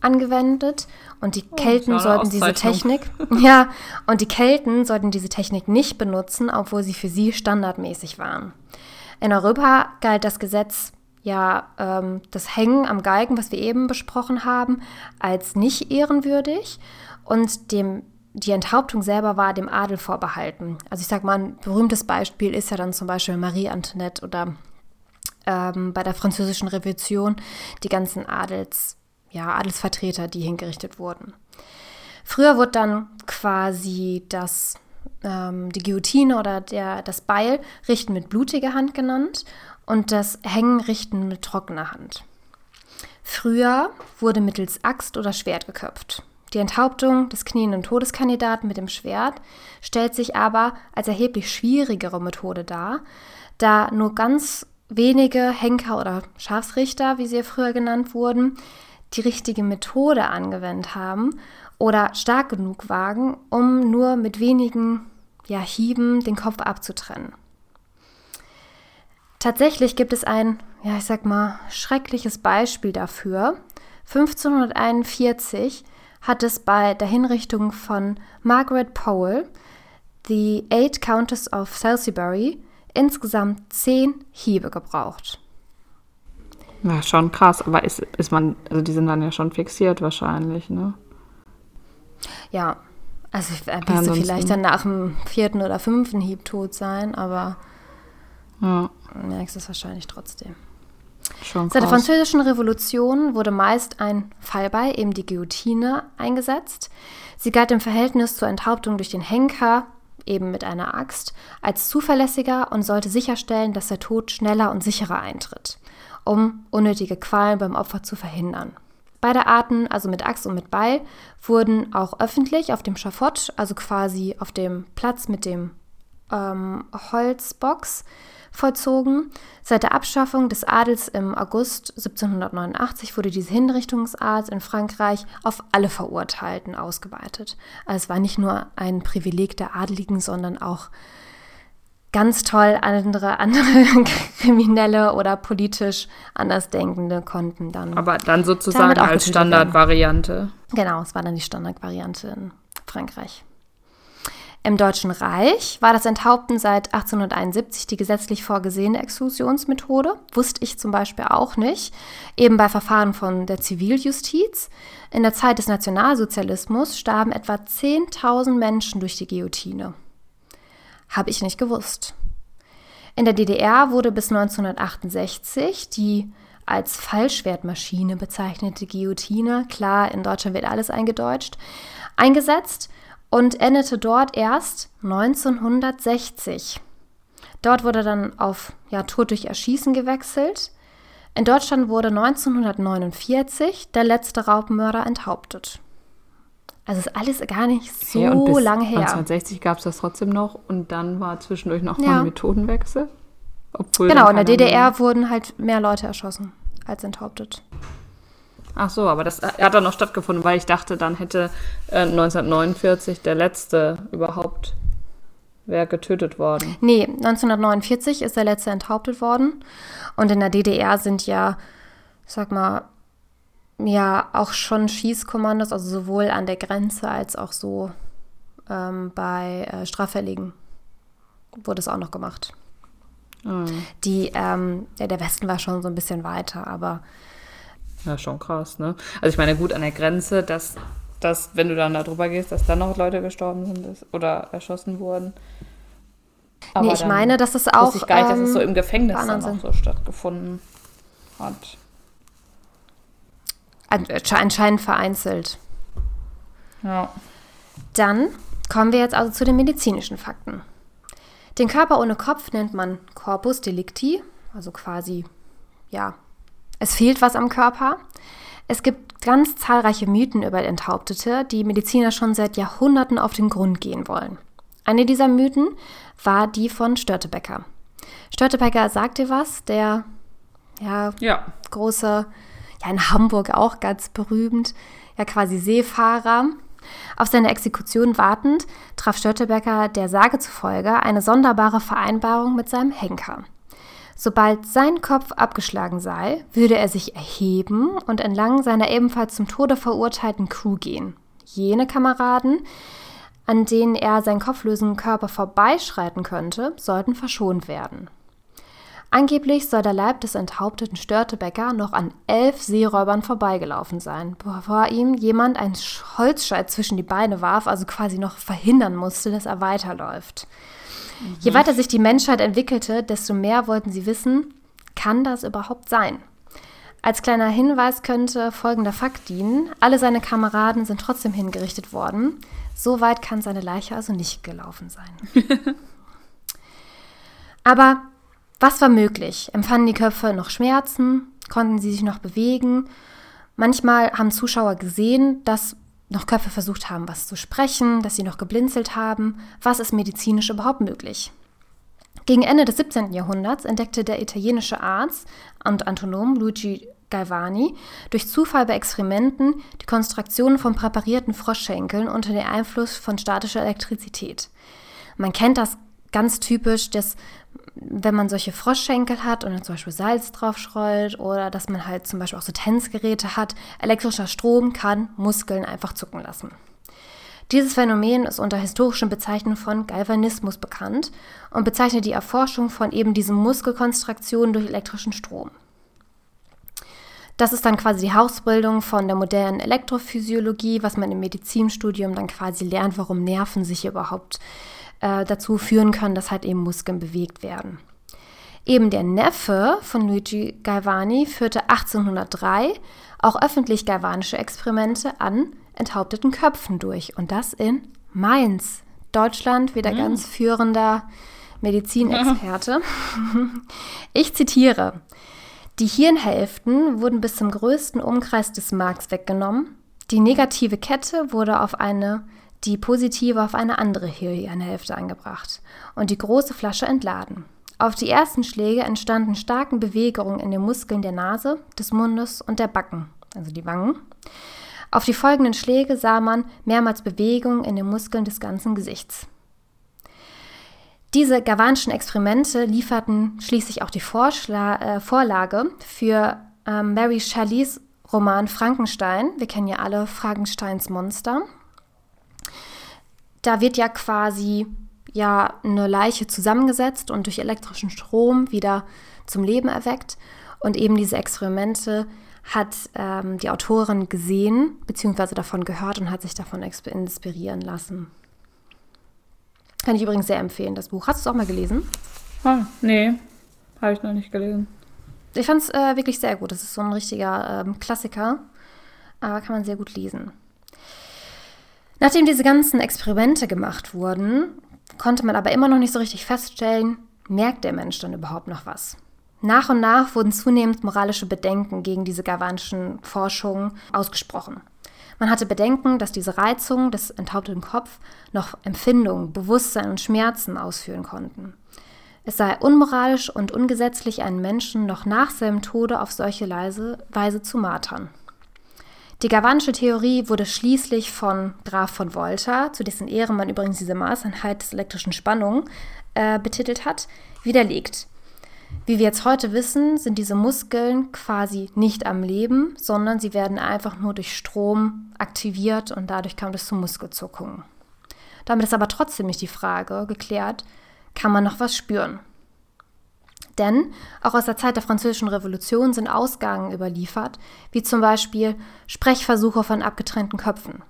angewendet und die oh, Kelten sollten diese Technik ja und die Kelten sollten diese Technik nicht benutzen, obwohl sie für sie standardmäßig waren. In Europa galt das Gesetz ja ähm, das Hängen am Galgen, was wir eben besprochen haben, als nicht ehrenwürdig und dem die Enthauptung selber war dem Adel vorbehalten. Also ich sage mal, ein berühmtes Beispiel ist ja dann zum Beispiel Marie Antoinette oder ähm, bei der Französischen Revolution die ganzen Adels, ja, Adelsvertreter, die hingerichtet wurden. Früher wurde dann quasi das, ähm, die Guillotine oder der, das Beil richten mit blutiger Hand genannt und das Hängen richten mit trockener Hand. Früher wurde mittels Axt oder Schwert geköpft. Die Enthauptung des knienden Todeskandidaten mit dem Schwert stellt sich aber als erheblich schwierigere Methode dar, da nur ganz wenige Henker oder Schafsrichter, wie sie früher genannt wurden, die richtige Methode angewendet haben oder stark genug wagen, um nur mit wenigen ja, Hieben den Kopf abzutrennen. Tatsächlich gibt es ein, ja, ich sag mal, schreckliches Beispiel dafür. 1541 hat es bei der Hinrichtung von Margaret Powell, the Eight Countess of Salisbury, insgesamt zehn Hiebe gebraucht. Ja, schon krass, aber ist, ist man, also die sind dann ja schon fixiert wahrscheinlich, ne? Ja, also äh, wirst du vielleicht dann nach dem vierten oder fünften Hieb tot sein, aber ja. merkst es wahrscheinlich trotzdem. Schon Seit der Französischen Revolution wurde meist ein Fallbeil, eben die Guillotine, eingesetzt. Sie galt im Verhältnis zur Enthauptung durch den Henker, eben mit einer Axt, als zuverlässiger und sollte sicherstellen, dass der Tod schneller und sicherer eintritt, um unnötige Qualen beim Opfer zu verhindern. Beide Arten, also mit Axt und mit Beil, wurden auch öffentlich auf dem Schafott, also quasi auf dem Platz mit dem ähm, Holzbox, vollzogen. Seit der Abschaffung des Adels im August 1789 wurde diese Hinrichtungsart in Frankreich auf alle Verurteilten ausgeweitet. Also es war nicht nur ein Privileg der Adeligen, sondern auch ganz toll andere, andere Kriminelle oder politisch Andersdenkende konnten dann. Aber dann sozusagen als Standardvariante. Genau, es war dann die Standardvariante in Frankreich. Im Deutschen Reich war das Enthaupten seit 1871 die gesetzlich vorgesehene Exklusionsmethode. Wusste ich zum Beispiel auch nicht. Eben bei Verfahren von der Ziviljustiz. In der Zeit des Nationalsozialismus starben etwa 10.000 Menschen durch die Guillotine. Habe ich nicht gewusst. In der DDR wurde bis 1968 die als Fallschwertmaschine bezeichnete Guillotine, klar, in Deutschland wird alles eingedeutscht, eingesetzt und endete dort erst 1960. Dort wurde dann auf ja, Tod durch Erschießen gewechselt. In Deutschland wurde 1949 der letzte Raubmörder enthauptet. Also ist alles gar nicht so okay, lange her. 1960 gab es das trotzdem noch und dann war zwischendurch noch ja. ein Methodenwechsel. genau, in der DDR wurden halt mehr Leute erschossen als enthauptet. Ach so, aber das hat dann noch stattgefunden, weil ich dachte, dann hätte äh, 1949 der letzte überhaupt wäre getötet worden. Nee, 1949 ist der letzte enthauptet worden. Und in der DDR sind ja, sag mal, ja auch schon Schießkommandos, also sowohl an der Grenze als auch so ähm, bei äh, Straffälligen wurde es auch noch gemacht. Mhm. Die, ähm, ja, der Westen war schon so ein bisschen weiter, aber Ja, schon krass, ne? Also ich meine, gut an der Grenze, dass, dass wenn du dann da drüber gehst, dass dann noch Leute gestorben sind oder erschossen wurden. Aber nee, ich meine, dass es auch. Ich gar nicht, dass es so im ähm, Gefängnis dann auch so stattgefunden hat. Anscheinend vereinzelt. Ja. Dann kommen wir jetzt also zu den medizinischen Fakten. Den Körper ohne Kopf nennt man Corpus delicti, also quasi, ja, es fehlt was am Körper. Es gibt ganz zahlreiche Mythen über Enthauptete, die Mediziner schon seit Jahrhunderten auf den Grund gehen wollen. Eine dieser Mythen war die von Störtebecker. Störtebecker sagt dir was, der ja, ja. große, ja in Hamburg auch ganz berühmt, ja quasi Seefahrer. Auf seine Exekution wartend traf Störtebecker der Sage zufolge eine sonderbare Vereinbarung mit seinem Henker. Sobald sein Kopf abgeschlagen sei, würde er sich erheben und entlang seiner ebenfalls zum Tode verurteilten Crew gehen. Jene Kameraden, an denen er seinen kopflosen Körper vorbeischreiten könnte, sollten verschont werden. Angeblich soll der Leib des enthaupteten Störtebecker noch an elf Seeräubern vorbeigelaufen sein, bevor ihm jemand einen Holzscheit zwischen die Beine warf, also quasi noch verhindern musste, dass er weiterläuft. Mhm. Je weiter sich die Menschheit entwickelte, desto mehr wollten sie wissen, kann das überhaupt sein? Als kleiner Hinweis könnte folgender Fakt dienen. Alle seine Kameraden sind trotzdem hingerichtet worden. So weit kann seine Leiche also nicht gelaufen sein. Aber was war möglich? Empfanden die Köpfe noch Schmerzen? Konnten sie sich noch bewegen? Manchmal haben Zuschauer gesehen, dass noch Köpfe versucht haben, was zu sprechen, dass sie noch geblinzelt haben. Was ist medizinisch überhaupt möglich? Gegen Ende des 17. Jahrhunderts entdeckte der italienische Arzt und Antonom Luigi Galvani durch Zufall bei Experimenten die Konstruktion von präparierten Froschschenkeln unter dem Einfluss von statischer Elektrizität. Man kennt das ganz typisch, dass wenn man solche Froschschenkel hat und dann zum Beispiel Salz drauf streut oder dass man halt zum Beispiel auch so Tänzgeräte hat, elektrischer Strom kann Muskeln einfach zucken lassen. Dieses Phänomen ist unter historischen Bezeichnungen von Galvanismus bekannt und bezeichnet die Erforschung von eben diesen Muskelkonstruktionen durch elektrischen Strom. Das ist dann quasi die Hausbildung von der modernen Elektrophysiologie, was man im Medizinstudium dann quasi lernt, warum Nerven sich überhaupt äh, dazu führen können, dass halt eben Muskeln bewegt werden. Eben der Neffe von Luigi Galvani führte 1803 auch öffentlich galvanische Experimente an enthaupteten Köpfen durch und das in Mainz, Deutschland, wieder mhm. ganz führender Medizinexperte. Ich zitiere: die Hirnhälften wurden bis zum größten Umkreis des Marks weggenommen. Die negative Kette wurde auf eine, die positive auf eine andere Hirnhälfte angebracht und die große Flasche entladen. Auf die ersten Schläge entstanden starke Bewegungen in den Muskeln der Nase, des Mundes und der Backen, also die Wangen. Auf die folgenden Schläge sah man mehrmals Bewegungen in den Muskeln des ganzen Gesichts. Diese Gavanschen Experimente lieferten schließlich auch die Vorschla äh, Vorlage für ähm, Mary Shelleys Roman Frankenstein. Wir kennen ja alle Frankensteins Monster. Da wird ja quasi ja eine Leiche zusammengesetzt und durch elektrischen Strom wieder zum Leben erweckt. Und eben diese Experimente hat ähm, die Autorin gesehen bzw. davon gehört und hat sich davon inspirieren lassen. Kann ich übrigens sehr empfehlen, das Buch. Hast du es auch mal gelesen? Ah, nee, habe ich noch nicht gelesen. Ich fand es äh, wirklich sehr gut. Das ist so ein richtiger ähm, Klassiker, aber kann man sehr gut lesen. Nachdem diese ganzen Experimente gemacht wurden, konnte man aber immer noch nicht so richtig feststellen, merkt der Mensch dann überhaupt noch was? Nach und nach wurden zunehmend moralische Bedenken gegen diese gavanschen Forschungen ausgesprochen. Man hatte Bedenken, dass diese Reizungen des enthaupteten Kopf noch Empfindungen, Bewusstsein und Schmerzen ausführen konnten. Es sei unmoralisch und ungesetzlich, einen Menschen noch nach seinem Tode auf solche Weise zu martern. Die Gavansche Theorie wurde schließlich von Graf von Volta, zu dessen Ehren man übrigens diese Maßeinheit des elektrischen Spannung äh, betitelt hat, widerlegt. Wie wir jetzt heute wissen, sind diese Muskeln quasi nicht am Leben, sondern sie werden einfach nur durch Strom aktiviert und dadurch kommt es zu Muskelzuckungen. Damit ist aber trotzdem nicht die Frage geklärt, kann man noch was spüren? Denn auch aus der Zeit der Französischen Revolution sind Ausgaben überliefert, wie zum Beispiel Sprechversuche von abgetrennten Köpfen.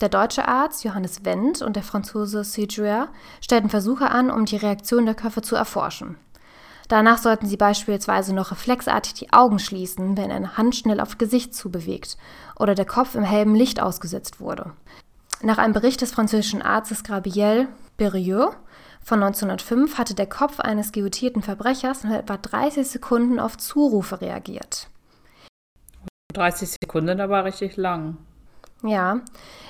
Der deutsche Arzt Johannes Wendt und der Franzose Séjour stellten Versuche an, um die Reaktion der Köpfe zu erforschen. Danach sollten sie beispielsweise noch reflexartig die Augen schließen, wenn eine Hand schnell auf Gesicht zubewegt oder der Kopf im hellen Licht ausgesetzt wurde. Nach einem Bericht des französischen Arztes Gabriel Berrieux von 1905 hatte der Kopf eines guillotierten Verbrechers in etwa 30 Sekunden auf Zurufe reagiert. 30 Sekunden, da war richtig lang. Ja.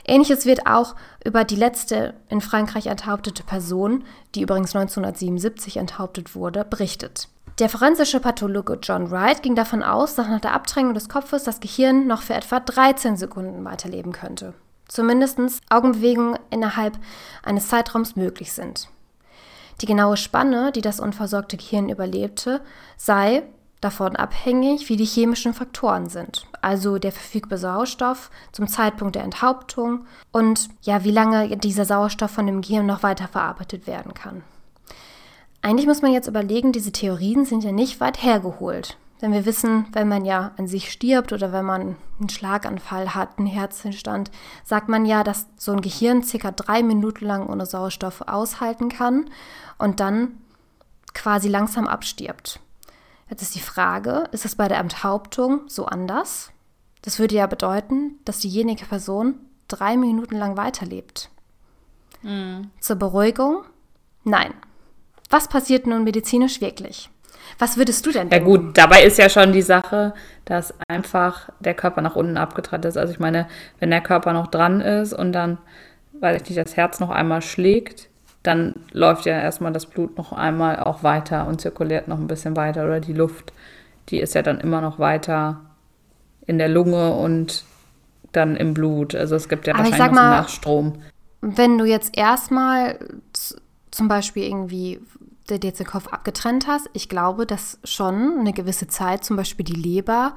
Ähnliches wird auch über die letzte in Frankreich enthauptete Person, die übrigens 1977 enthauptet wurde, berichtet. Der forensische Pathologe John Wright ging davon aus, dass nach der Abtrennung des Kopfes das Gehirn noch für etwa 13 Sekunden weiterleben könnte. Zumindest Augenbewegungen innerhalb eines Zeitraums möglich sind. Die genaue Spanne, die das unversorgte Gehirn überlebte, sei davon abhängig, wie die chemischen Faktoren sind, also der verfügbare Sauerstoff zum Zeitpunkt der Enthauptung und ja, wie lange dieser Sauerstoff von dem Gehirn noch weiter verarbeitet werden kann. Eigentlich muss man jetzt überlegen, diese Theorien sind ja nicht weit hergeholt. Denn wir wissen, wenn man ja an sich stirbt oder wenn man einen Schlaganfall hat, einen Herzstillstand, sagt man ja, dass so ein Gehirn circa drei Minuten lang ohne Sauerstoff aushalten kann und dann quasi langsam abstirbt. Jetzt ist die Frage, ist es bei der Enthauptung so anders? Das würde ja bedeuten, dass diejenige Person drei Minuten lang weiterlebt. Mhm. Zur Beruhigung? Nein. Was passiert nun medizinisch wirklich? Was würdest du denn denken? Ja gut, dabei ist ja schon die Sache, dass einfach der Körper nach unten abgetrennt ist. Also ich meine, wenn der Körper noch dran ist und dann, weil ich nicht, das Herz noch einmal schlägt, dann läuft ja erstmal das Blut noch einmal auch weiter und zirkuliert noch ein bisschen weiter oder die Luft, die ist ja dann immer noch weiter in der Lunge und dann im Blut. Also es gibt ja Aber wahrscheinlich mal, Nachstrom. Wenn du jetzt erstmal zum Beispiel irgendwie dir jetzt den Kopf abgetrennt hast, ich glaube, dass schon eine gewisse Zeit zum Beispiel die Leber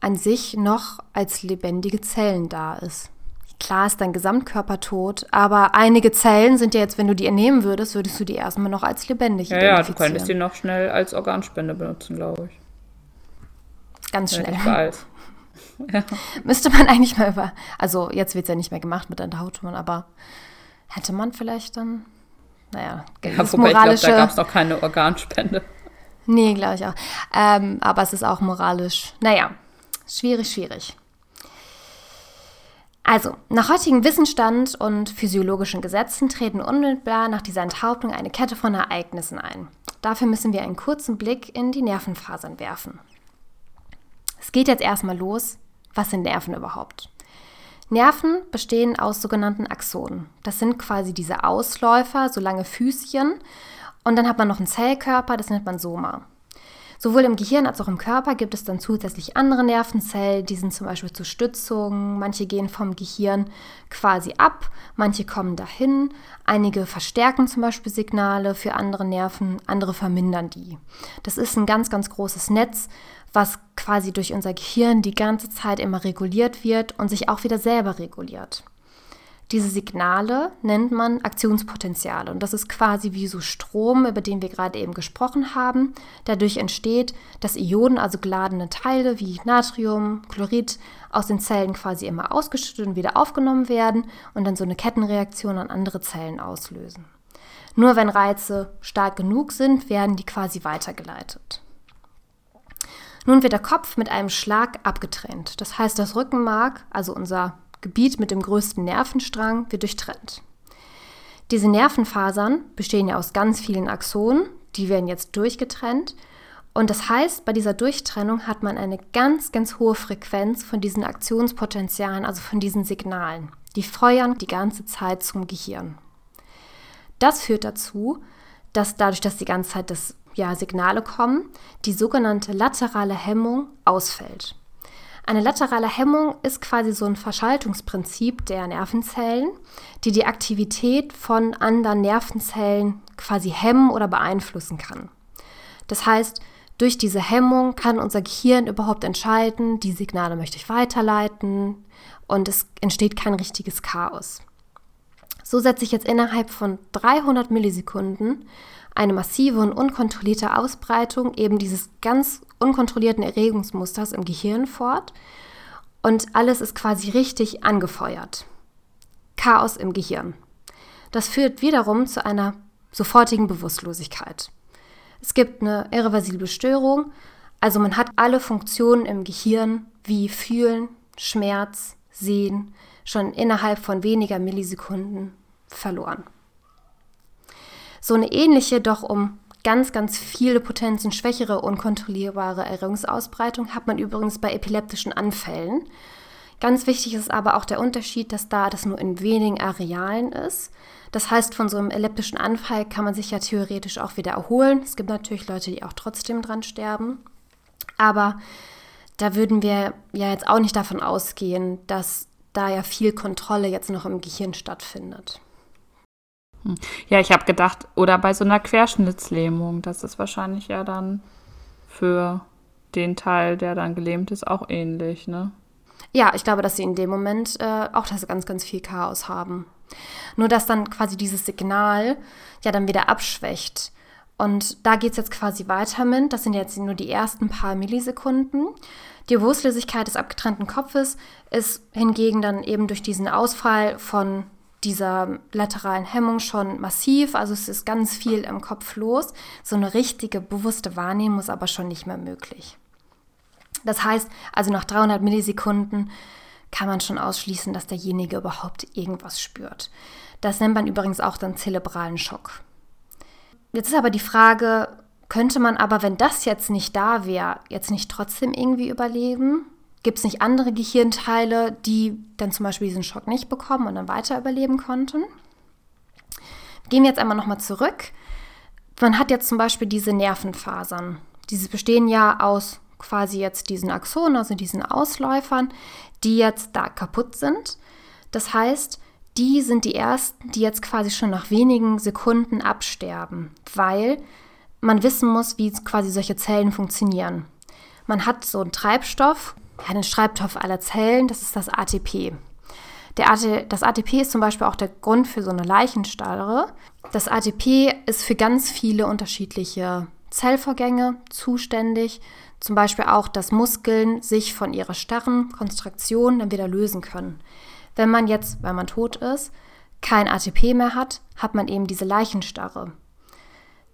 an sich noch als lebendige Zellen da ist. Klar ist dein Gesamtkörper tot, aber einige Zellen sind ja jetzt, wenn du die entnehmen würdest, würdest du die erstmal noch als lebendig ja, identifizieren. Ja, du könntest die noch schnell als Organspende benutzen, glaube ich. Ganz schnell. Ja, ja. Müsste man eigentlich mal über, also jetzt wird es ja nicht mehr gemacht mit Enthautungen, aber hätte man vielleicht dann, naja, ja, wobei moralische, ich glaube, da gab es noch keine Organspende. Nee, glaube ich auch. Ähm, aber es ist auch moralisch, naja, schwierig, schwierig. Also, nach heutigem Wissensstand und physiologischen Gesetzen treten unmittelbar nach dieser Enthauptung eine Kette von Ereignissen ein. Dafür müssen wir einen kurzen Blick in die Nervenfasern werfen. Es geht jetzt erstmal los. Was sind Nerven überhaupt? Nerven bestehen aus sogenannten Axonen. Das sind quasi diese Ausläufer, so lange Füßchen. Und dann hat man noch einen Zellkörper, das nennt man Soma. Sowohl im Gehirn als auch im Körper gibt es dann zusätzlich andere Nervenzellen, die sind zum Beispiel zur Stützung, manche gehen vom Gehirn quasi ab, manche kommen dahin, einige verstärken zum Beispiel Signale für andere Nerven, andere vermindern die. Das ist ein ganz, ganz großes Netz, was quasi durch unser Gehirn die ganze Zeit immer reguliert wird und sich auch wieder selber reguliert. Diese Signale nennt man Aktionspotenziale und das ist quasi wie so Strom, über den wir gerade eben gesprochen haben. Dadurch entsteht, dass Ionen, also geladene Teile wie Natrium, Chlorid, aus den Zellen quasi immer ausgeschüttet und wieder aufgenommen werden und dann so eine Kettenreaktion an andere Zellen auslösen. Nur wenn Reize stark genug sind, werden die quasi weitergeleitet. Nun wird der Kopf mit einem Schlag abgetrennt. Das heißt, das Rückenmark, also unser Gebiet mit dem größten Nervenstrang wird durchtrennt. Diese Nervenfasern bestehen ja aus ganz vielen Axonen, die werden jetzt durchgetrennt. Und das heißt, bei dieser Durchtrennung hat man eine ganz, ganz hohe Frequenz von diesen Aktionspotenzialen, also von diesen Signalen. Die feuern die ganze Zeit zum Gehirn. Das führt dazu, dass dadurch, dass die ganze Zeit das, ja, Signale kommen, die sogenannte laterale Hemmung ausfällt. Eine laterale Hemmung ist quasi so ein Verschaltungsprinzip der Nervenzellen, die die Aktivität von anderen Nervenzellen quasi hemmen oder beeinflussen kann. Das heißt, durch diese Hemmung kann unser Gehirn überhaupt entscheiden, die Signale möchte ich weiterleiten und es entsteht kein richtiges Chaos. So setze ich jetzt innerhalb von 300 Millisekunden eine massive und unkontrollierte Ausbreitung eben dieses ganz unkontrollierten Erregungsmusters im Gehirn fort und alles ist quasi richtig angefeuert. Chaos im Gehirn. Das führt wiederum zu einer sofortigen Bewusstlosigkeit. Es gibt eine irreversible Störung, also man hat alle Funktionen im Gehirn wie Fühlen, Schmerz, Sehen schon innerhalb von weniger Millisekunden verloren. So eine ähnliche, doch um ganz, ganz viele Potenzen schwächere, unkontrollierbare Erregungsausbreitung hat man übrigens bei epileptischen Anfällen. Ganz wichtig ist aber auch der Unterschied, dass da das nur in wenigen Arealen ist. Das heißt, von so einem epileptischen Anfall kann man sich ja theoretisch auch wieder erholen. Es gibt natürlich Leute, die auch trotzdem dran sterben. Aber da würden wir ja jetzt auch nicht davon ausgehen, dass da ja viel Kontrolle jetzt noch im Gehirn stattfindet. Hm. Ja, ich habe gedacht, oder bei so einer Querschnittslähmung, das ist wahrscheinlich ja dann für den Teil, der dann gelähmt ist, auch ähnlich, ne? Ja, ich glaube, dass sie in dem Moment äh, auch das ganz, ganz viel Chaos haben. Nur dass dann quasi dieses Signal ja dann wieder abschwächt. Und da geht es jetzt quasi weiter mit. Das sind jetzt nur die ersten paar Millisekunden. Die Bewusstlosigkeit des abgetrennten Kopfes ist hingegen dann eben durch diesen Ausfall von dieser lateralen Hemmung schon massiv. Also es ist ganz viel im Kopf los. So eine richtige bewusste Wahrnehmung ist aber schon nicht mehr möglich. Das heißt, also nach 300 Millisekunden kann man schon ausschließen, dass derjenige überhaupt irgendwas spürt. Das nennt man übrigens auch dann zerebralen Schock. Jetzt ist aber die Frage, könnte man aber, wenn das jetzt nicht da wäre, jetzt nicht trotzdem irgendwie überleben? Gibt es nicht andere Gehirnteile, die dann zum Beispiel diesen Schock nicht bekommen und dann weiter überleben konnten? Gehen wir jetzt einmal nochmal zurück. Man hat jetzt zum Beispiel diese Nervenfasern. Diese bestehen ja aus quasi jetzt diesen Axonen, also diesen Ausläufern, die jetzt da kaputt sind. Das heißt, die sind die ersten, die jetzt quasi schon nach wenigen Sekunden absterben, weil man wissen muss, wie quasi solche Zellen funktionieren. Man hat so einen Treibstoff, ja, den Treibstoff aller Zellen, das ist das ATP. AT, das ATP ist zum Beispiel auch der Grund für so eine Leichenstarre. Das ATP ist für ganz viele unterschiedliche Zellvorgänge zuständig. Zum Beispiel auch, dass Muskeln sich von ihrer starren Konstraktion dann wieder lösen können. Wenn man jetzt, weil man tot ist, kein ATP mehr hat, hat man eben diese Leichenstarre.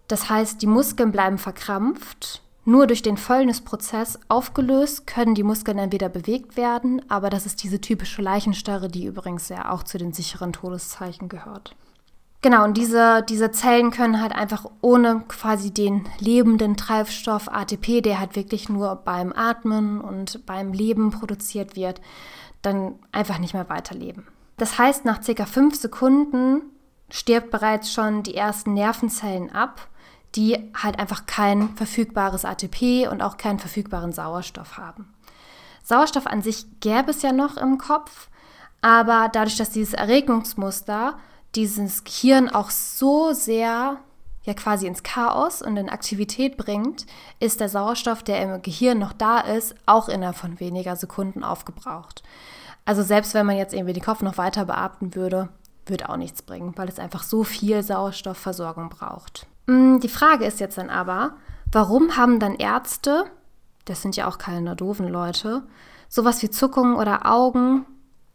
Das heißt, die Muskeln bleiben verkrampft. Nur durch den Fäulnisprozess aufgelöst können die Muskeln dann wieder bewegt werden, aber das ist diese typische Leichenstarre, die übrigens ja auch zu den sicheren Todeszeichen gehört. Genau, und diese, diese Zellen können halt einfach ohne quasi den lebenden Treibstoff ATP, der halt wirklich nur beim Atmen und beim Leben produziert wird, dann einfach nicht mehr weiterleben. Das heißt, nach circa fünf Sekunden stirbt bereits schon die ersten Nervenzellen ab, die halt einfach kein verfügbares ATP und auch keinen verfügbaren Sauerstoff haben. Sauerstoff an sich gäbe es ja noch im Kopf, aber dadurch, dass dieses Erregungsmuster dieses Gehirn auch so sehr ja quasi ins Chaos und in Aktivität bringt, ist der Sauerstoff, der im Gehirn noch da ist, auch innerhalb von weniger Sekunden aufgebraucht. Also selbst wenn man jetzt irgendwie den Kopf noch weiter beatmen würde, würde auch nichts bringen, weil es einfach so viel Sauerstoffversorgung braucht. Mm, die Frage ist jetzt dann aber, warum haben dann Ärzte, das sind ja auch keine doofen Leute, sowas wie Zuckungen oder Augen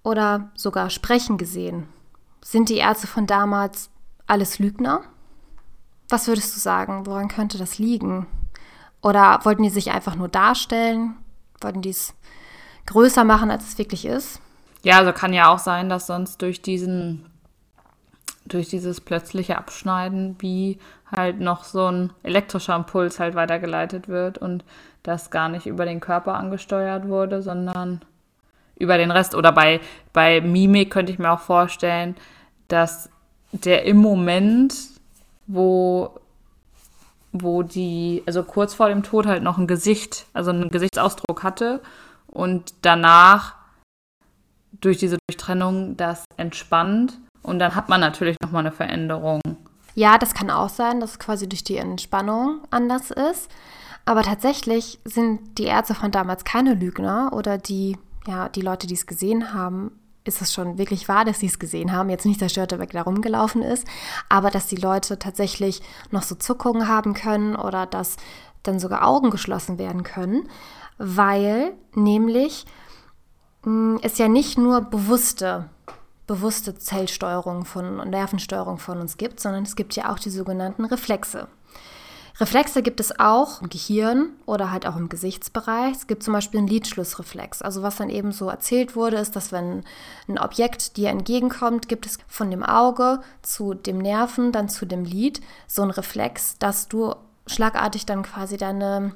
oder sogar Sprechen gesehen? Sind die Ärzte von damals alles Lügner? Was würdest du sagen, woran könnte das liegen? Oder wollten die sich einfach nur darstellen? Wollten die es größer machen, als es wirklich ist. Ja, also kann ja auch sein, dass sonst durch diesen, durch dieses plötzliche Abschneiden wie halt noch so ein elektrischer Impuls halt weitergeleitet wird und das gar nicht über den Körper angesteuert wurde, sondern über den Rest. Oder bei, bei Mimik könnte ich mir auch vorstellen, dass der im Moment, wo, wo die, also kurz vor dem Tod halt noch ein Gesicht, also einen Gesichtsausdruck hatte und danach durch diese Durchtrennung das entspannt und dann hat man natürlich nochmal eine Veränderung. Ja, das kann auch sein, dass es quasi durch die Entspannung anders ist. Aber tatsächlich sind die Ärzte von damals keine Lügner oder die, ja, die Leute, die es gesehen haben, ist es schon wirklich wahr, dass sie es gesehen haben. Jetzt nicht, dass Störtebeck da rumgelaufen ist, aber dass die Leute tatsächlich noch so Zuckungen haben können oder dass dann sogar Augen geschlossen werden können, weil nämlich mm, es ja nicht nur bewusste bewusste Zellsteuerung von und Nervensteuerung von uns gibt, sondern es gibt ja auch die sogenannten Reflexe. Reflexe gibt es auch im Gehirn oder halt auch im Gesichtsbereich. Es gibt zum Beispiel einen Lidschlussreflex. Also was dann eben so erzählt wurde, ist, dass wenn ein Objekt dir entgegenkommt, gibt es von dem Auge zu dem Nerven, dann zu dem Lid so einen Reflex, dass du schlagartig dann quasi deine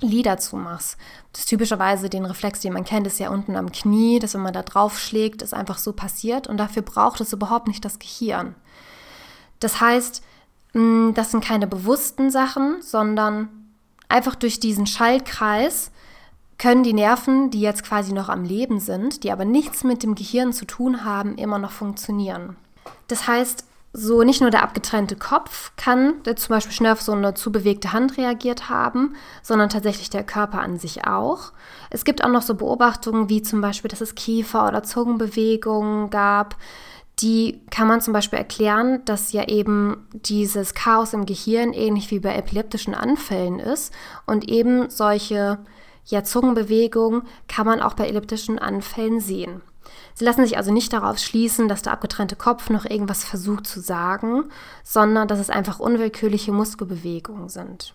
Lieder zumachst. Das ist typischerweise den Reflex, den man kennt, ist ja unten am Knie, dass wenn man da drauf schlägt, ist einfach so passiert und dafür braucht es überhaupt nicht das Gehirn. Das heißt, Mm, das sind keine bewussten Sachen, sondern einfach durch diesen Schaltkreis können die Nerven, die jetzt quasi noch am Leben sind, die aber nichts mit dem Gehirn zu tun haben, immer noch funktionieren. Das heißt, so nicht nur der abgetrennte Kopf kann zum Beispiel schnell auf so eine zu bewegte Hand reagiert haben, sondern tatsächlich der Körper an sich auch. Es gibt auch noch so Beobachtungen wie zum Beispiel, dass es Kiefer- oder Zungenbewegungen gab, die kann man zum Beispiel erklären, dass ja eben dieses Chaos im Gehirn ähnlich wie bei epileptischen Anfällen ist und eben solche ja, Zungenbewegungen kann man auch bei epileptischen Anfällen sehen. Sie lassen sich also nicht darauf schließen, dass der abgetrennte Kopf noch irgendwas versucht zu sagen, sondern dass es einfach unwillkürliche Muskelbewegungen sind.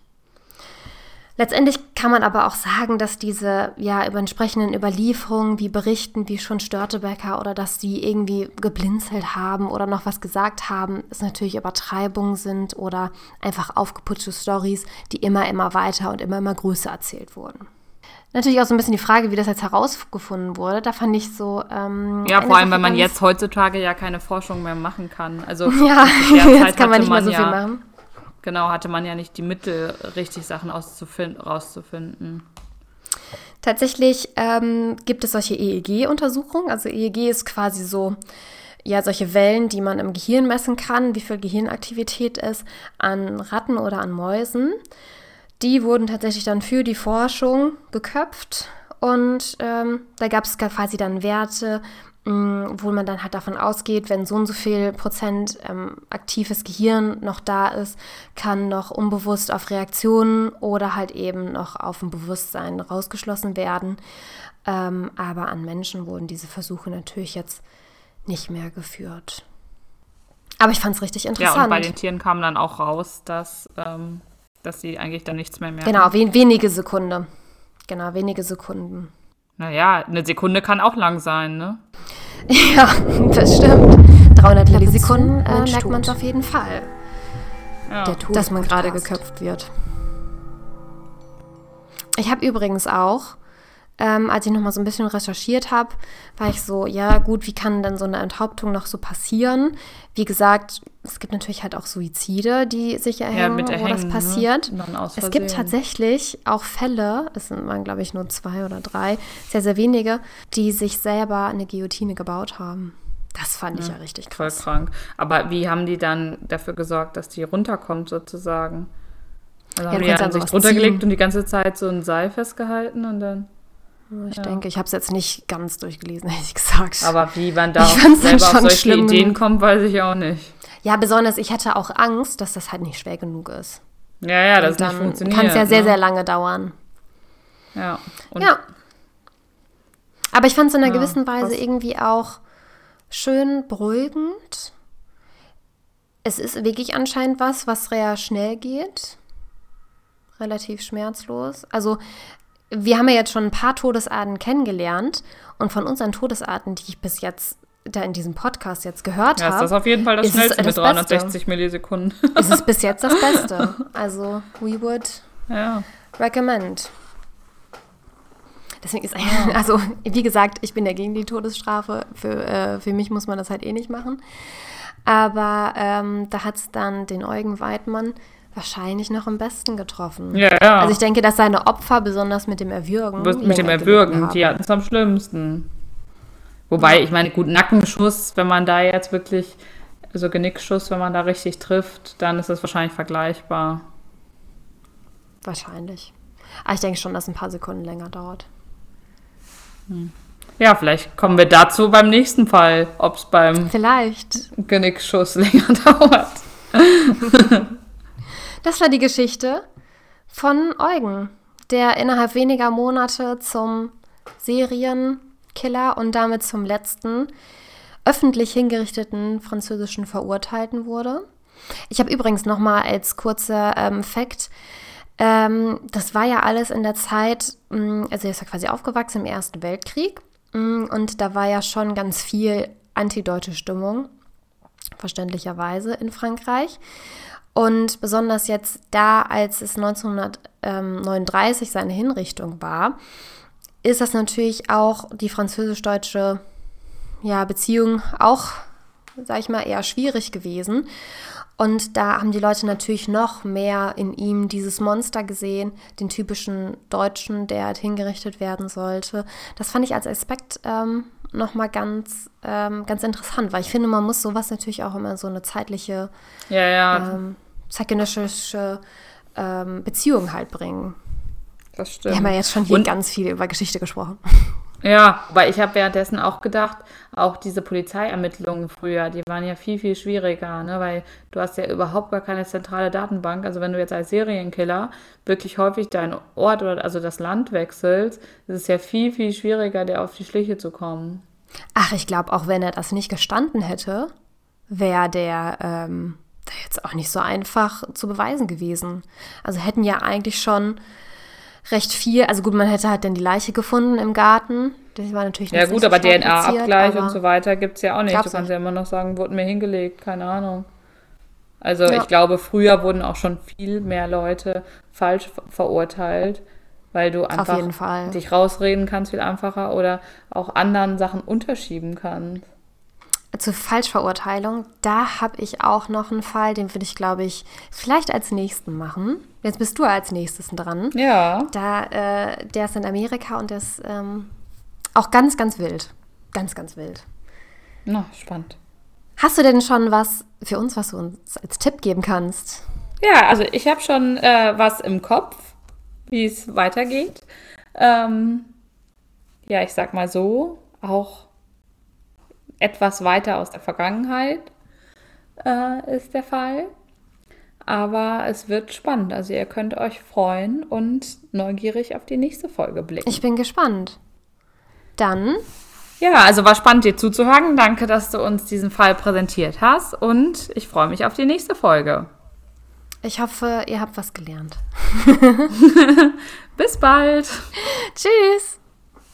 Letztendlich kann man aber auch sagen, dass diese ja über entsprechenden Überlieferungen wie Berichten wie schon Störtebecker oder dass die irgendwie geblinzelt haben oder noch was gesagt haben, es natürlich Übertreibungen sind oder einfach aufgeputschte Stories, die immer, immer weiter und immer, immer größer erzählt wurden. Natürlich auch so ein bisschen die Frage, wie das jetzt herausgefunden wurde. Da fand ich so. Ähm, ja, vor allem, wenn man jetzt heutzutage ja keine Forschung mehr machen kann. Also ja, jetzt kann man nicht mehr so viel machen. Genau, hatte man ja nicht die Mittel, richtig Sachen rauszufinden. Tatsächlich ähm, gibt es solche EEG-Untersuchungen. Also EEG ist quasi so, ja, solche Wellen, die man im Gehirn messen kann, wie viel Gehirnaktivität ist an Ratten oder an Mäusen. Die wurden tatsächlich dann für die Forschung geköpft und ähm, da gab es quasi dann Werte, Mm, wo man dann halt davon ausgeht, wenn so und so viel Prozent ähm, aktives Gehirn noch da ist, kann noch unbewusst auf Reaktionen oder halt eben noch auf ein Bewusstsein rausgeschlossen werden. Ähm, aber an Menschen wurden diese Versuche natürlich jetzt nicht mehr geführt. Aber ich fand es richtig interessant. Ja, und bei den Tieren kam dann auch raus, dass, ähm, dass sie eigentlich dann nichts mehr merken. Genau, wen wenige Sekunden. Genau, wenige Sekunden. Naja, eine Sekunde kann auch lang sein, ne? Ja, das stimmt. 300 Millisekunden äh, merkt man es auf jeden Fall. Ja. dass man gerade geköpft wird. Ich habe übrigens auch ähm, als ich nochmal so ein bisschen recherchiert habe, war ich so, ja gut, wie kann denn so eine Enthauptung noch so passieren? Wie gesagt, es gibt natürlich halt auch Suizide, die sich erhängen, ja, wo das ne? passiert. Ne? Es gibt tatsächlich auch Fälle, es waren glaube ich nur zwei oder drei, sehr, sehr wenige, die sich selber eine Guillotine gebaut haben. Das fand ich ja, ja richtig krass. Voll krank. Aber wie haben die dann dafür gesorgt, dass die runterkommt sozusagen? Also ja, haben die an sich runtergelegt und die ganze Zeit so ein Seil festgehalten und dann. Ich ja. denke, ich habe es jetzt nicht ganz durchgelesen, hätte ich gesagt. Aber wie man da selber auf solche schlimm Ideen kommt, weiß ich auch nicht. Ja, besonders, ich hatte auch Angst, dass das halt nicht schwer genug ist. Ja, ja, das nicht funktioniert. Kann es ja ne? sehr, sehr lange dauern. Ja. ja. Aber ich fand es in einer ja, gewissen Weise was? irgendwie auch schön beruhigend. Es ist wirklich anscheinend was, was sehr schnell geht. Relativ schmerzlos. Also wir haben ja jetzt schon ein paar Todesarten kennengelernt und von unseren Todesarten, die ich bis jetzt da in diesem Podcast jetzt gehört habe. Ja, ist das auf jeden Fall das schnellste mit 360 Beste. Millisekunden. Es ist bis jetzt das Beste. Also, we would ja. recommend. Deswegen ist, also, wie gesagt, ich bin ja gegen die Todesstrafe. Für, äh, für mich muss man das halt eh nicht machen. Aber ähm, da hat es dann den Eugen Weidmann wahrscheinlich noch am besten getroffen. Ja, ja. Also ich denke, dass seine Opfer, besonders mit dem Erwürgen. Mit dem Erwürgen, die hatten es am schlimmsten. Wobei, ja. ich meine, gut, Nackenschuss, wenn man da jetzt wirklich, also Genickschuss, wenn man da richtig trifft, dann ist das wahrscheinlich vergleichbar. Wahrscheinlich. Aber ich denke schon, dass ein paar Sekunden länger dauert. Hm. ja, vielleicht kommen wir dazu beim nächsten Fall, ob es beim vielleicht. Genickschuss länger dauert. Das war die Geschichte von Eugen, der innerhalb weniger Monate zum Serienkiller und damit zum letzten öffentlich hingerichteten französischen Verurteilten wurde. Ich habe übrigens noch mal als kurzer ähm, Fakt, ähm, das war ja alles in der Zeit, mh, mm, also er ist ja quasi aufgewachsen im Ersten Weltkrieg mh, mm, und da war ja schon ganz viel antideutsche Stimmung, verständlicherweise in Frankreich. Und besonders jetzt da, als es 1939 seine Hinrichtung war, ist das natürlich auch die französisch-deutsche ja, Beziehung auch, sag ich mal, eher schwierig gewesen. Und da haben die Leute natürlich noch mehr in ihm dieses Monster gesehen, den typischen Deutschen, der halt hingerichtet werden sollte. Das fand ich als Aspekt ähm, nochmal ganz, ähm, ganz interessant, weil ich finde, man muss sowas natürlich auch immer so eine zeitliche, ja, ja. Ähm, zeitgenössische ähm, Beziehung halt bringen. Das stimmt. Wir haben ja jetzt schon hier Und ganz viel über Geschichte gesprochen. Ja, weil ich habe währenddessen auch gedacht, auch diese Polizeiermittlungen früher, die waren ja viel, viel schwieriger, ne? weil du hast ja überhaupt gar keine zentrale Datenbank. Also wenn du jetzt als Serienkiller wirklich häufig deinen Ort oder also das Land wechselst, ist es ja viel, viel schwieriger, dir auf die Schliche zu kommen. Ach, ich glaube, auch wenn er das nicht gestanden hätte, wäre der ähm, jetzt auch nicht so einfach zu beweisen gewesen. Also hätten ja eigentlich schon recht viel. Also gut, man hätte halt dann die Leiche gefunden im Garten. Das war natürlich nicht Ja gut, aber DNA-Abgleich und so weiter gibt es ja auch nicht. Du kannst nicht. ja immer noch sagen, wurde mir hingelegt, keine Ahnung. Also ja. ich glaube, früher wurden auch schon viel mehr Leute falsch verurteilt, weil du einfach dich rausreden kannst viel einfacher oder auch anderen Sachen unterschieben kannst zur Falschverurteilung, da habe ich auch noch einen Fall, den würde ich, glaube ich, vielleicht als nächsten machen. Jetzt bist du als nächstes dran. Ja. Da, äh, der ist in Amerika und der ist ähm, auch ganz, ganz wild. Ganz, ganz wild. Na, spannend. Hast du denn schon was für uns, was du uns als Tipp geben kannst? Ja, also ich habe schon äh, was im Kopf, wie es weitergeht. Ähm, ja, ich sag mal so, auch etwas weiter aus der Vergangenheit äh, ist der Fall. Aber es wird spannend. Also ihr könnt euch freuen und neugierig auf die nächste Folge blicken. Ich bin gespannt. Dann. Ja, also war spannend, dir zuzuhören. Danke, dass du uns diesen Fall präsentiert hast. Und ich freue mich auf die nächste Folge. Ich hoffe, ihr habt was gelernt. Bis bald. Tschüss.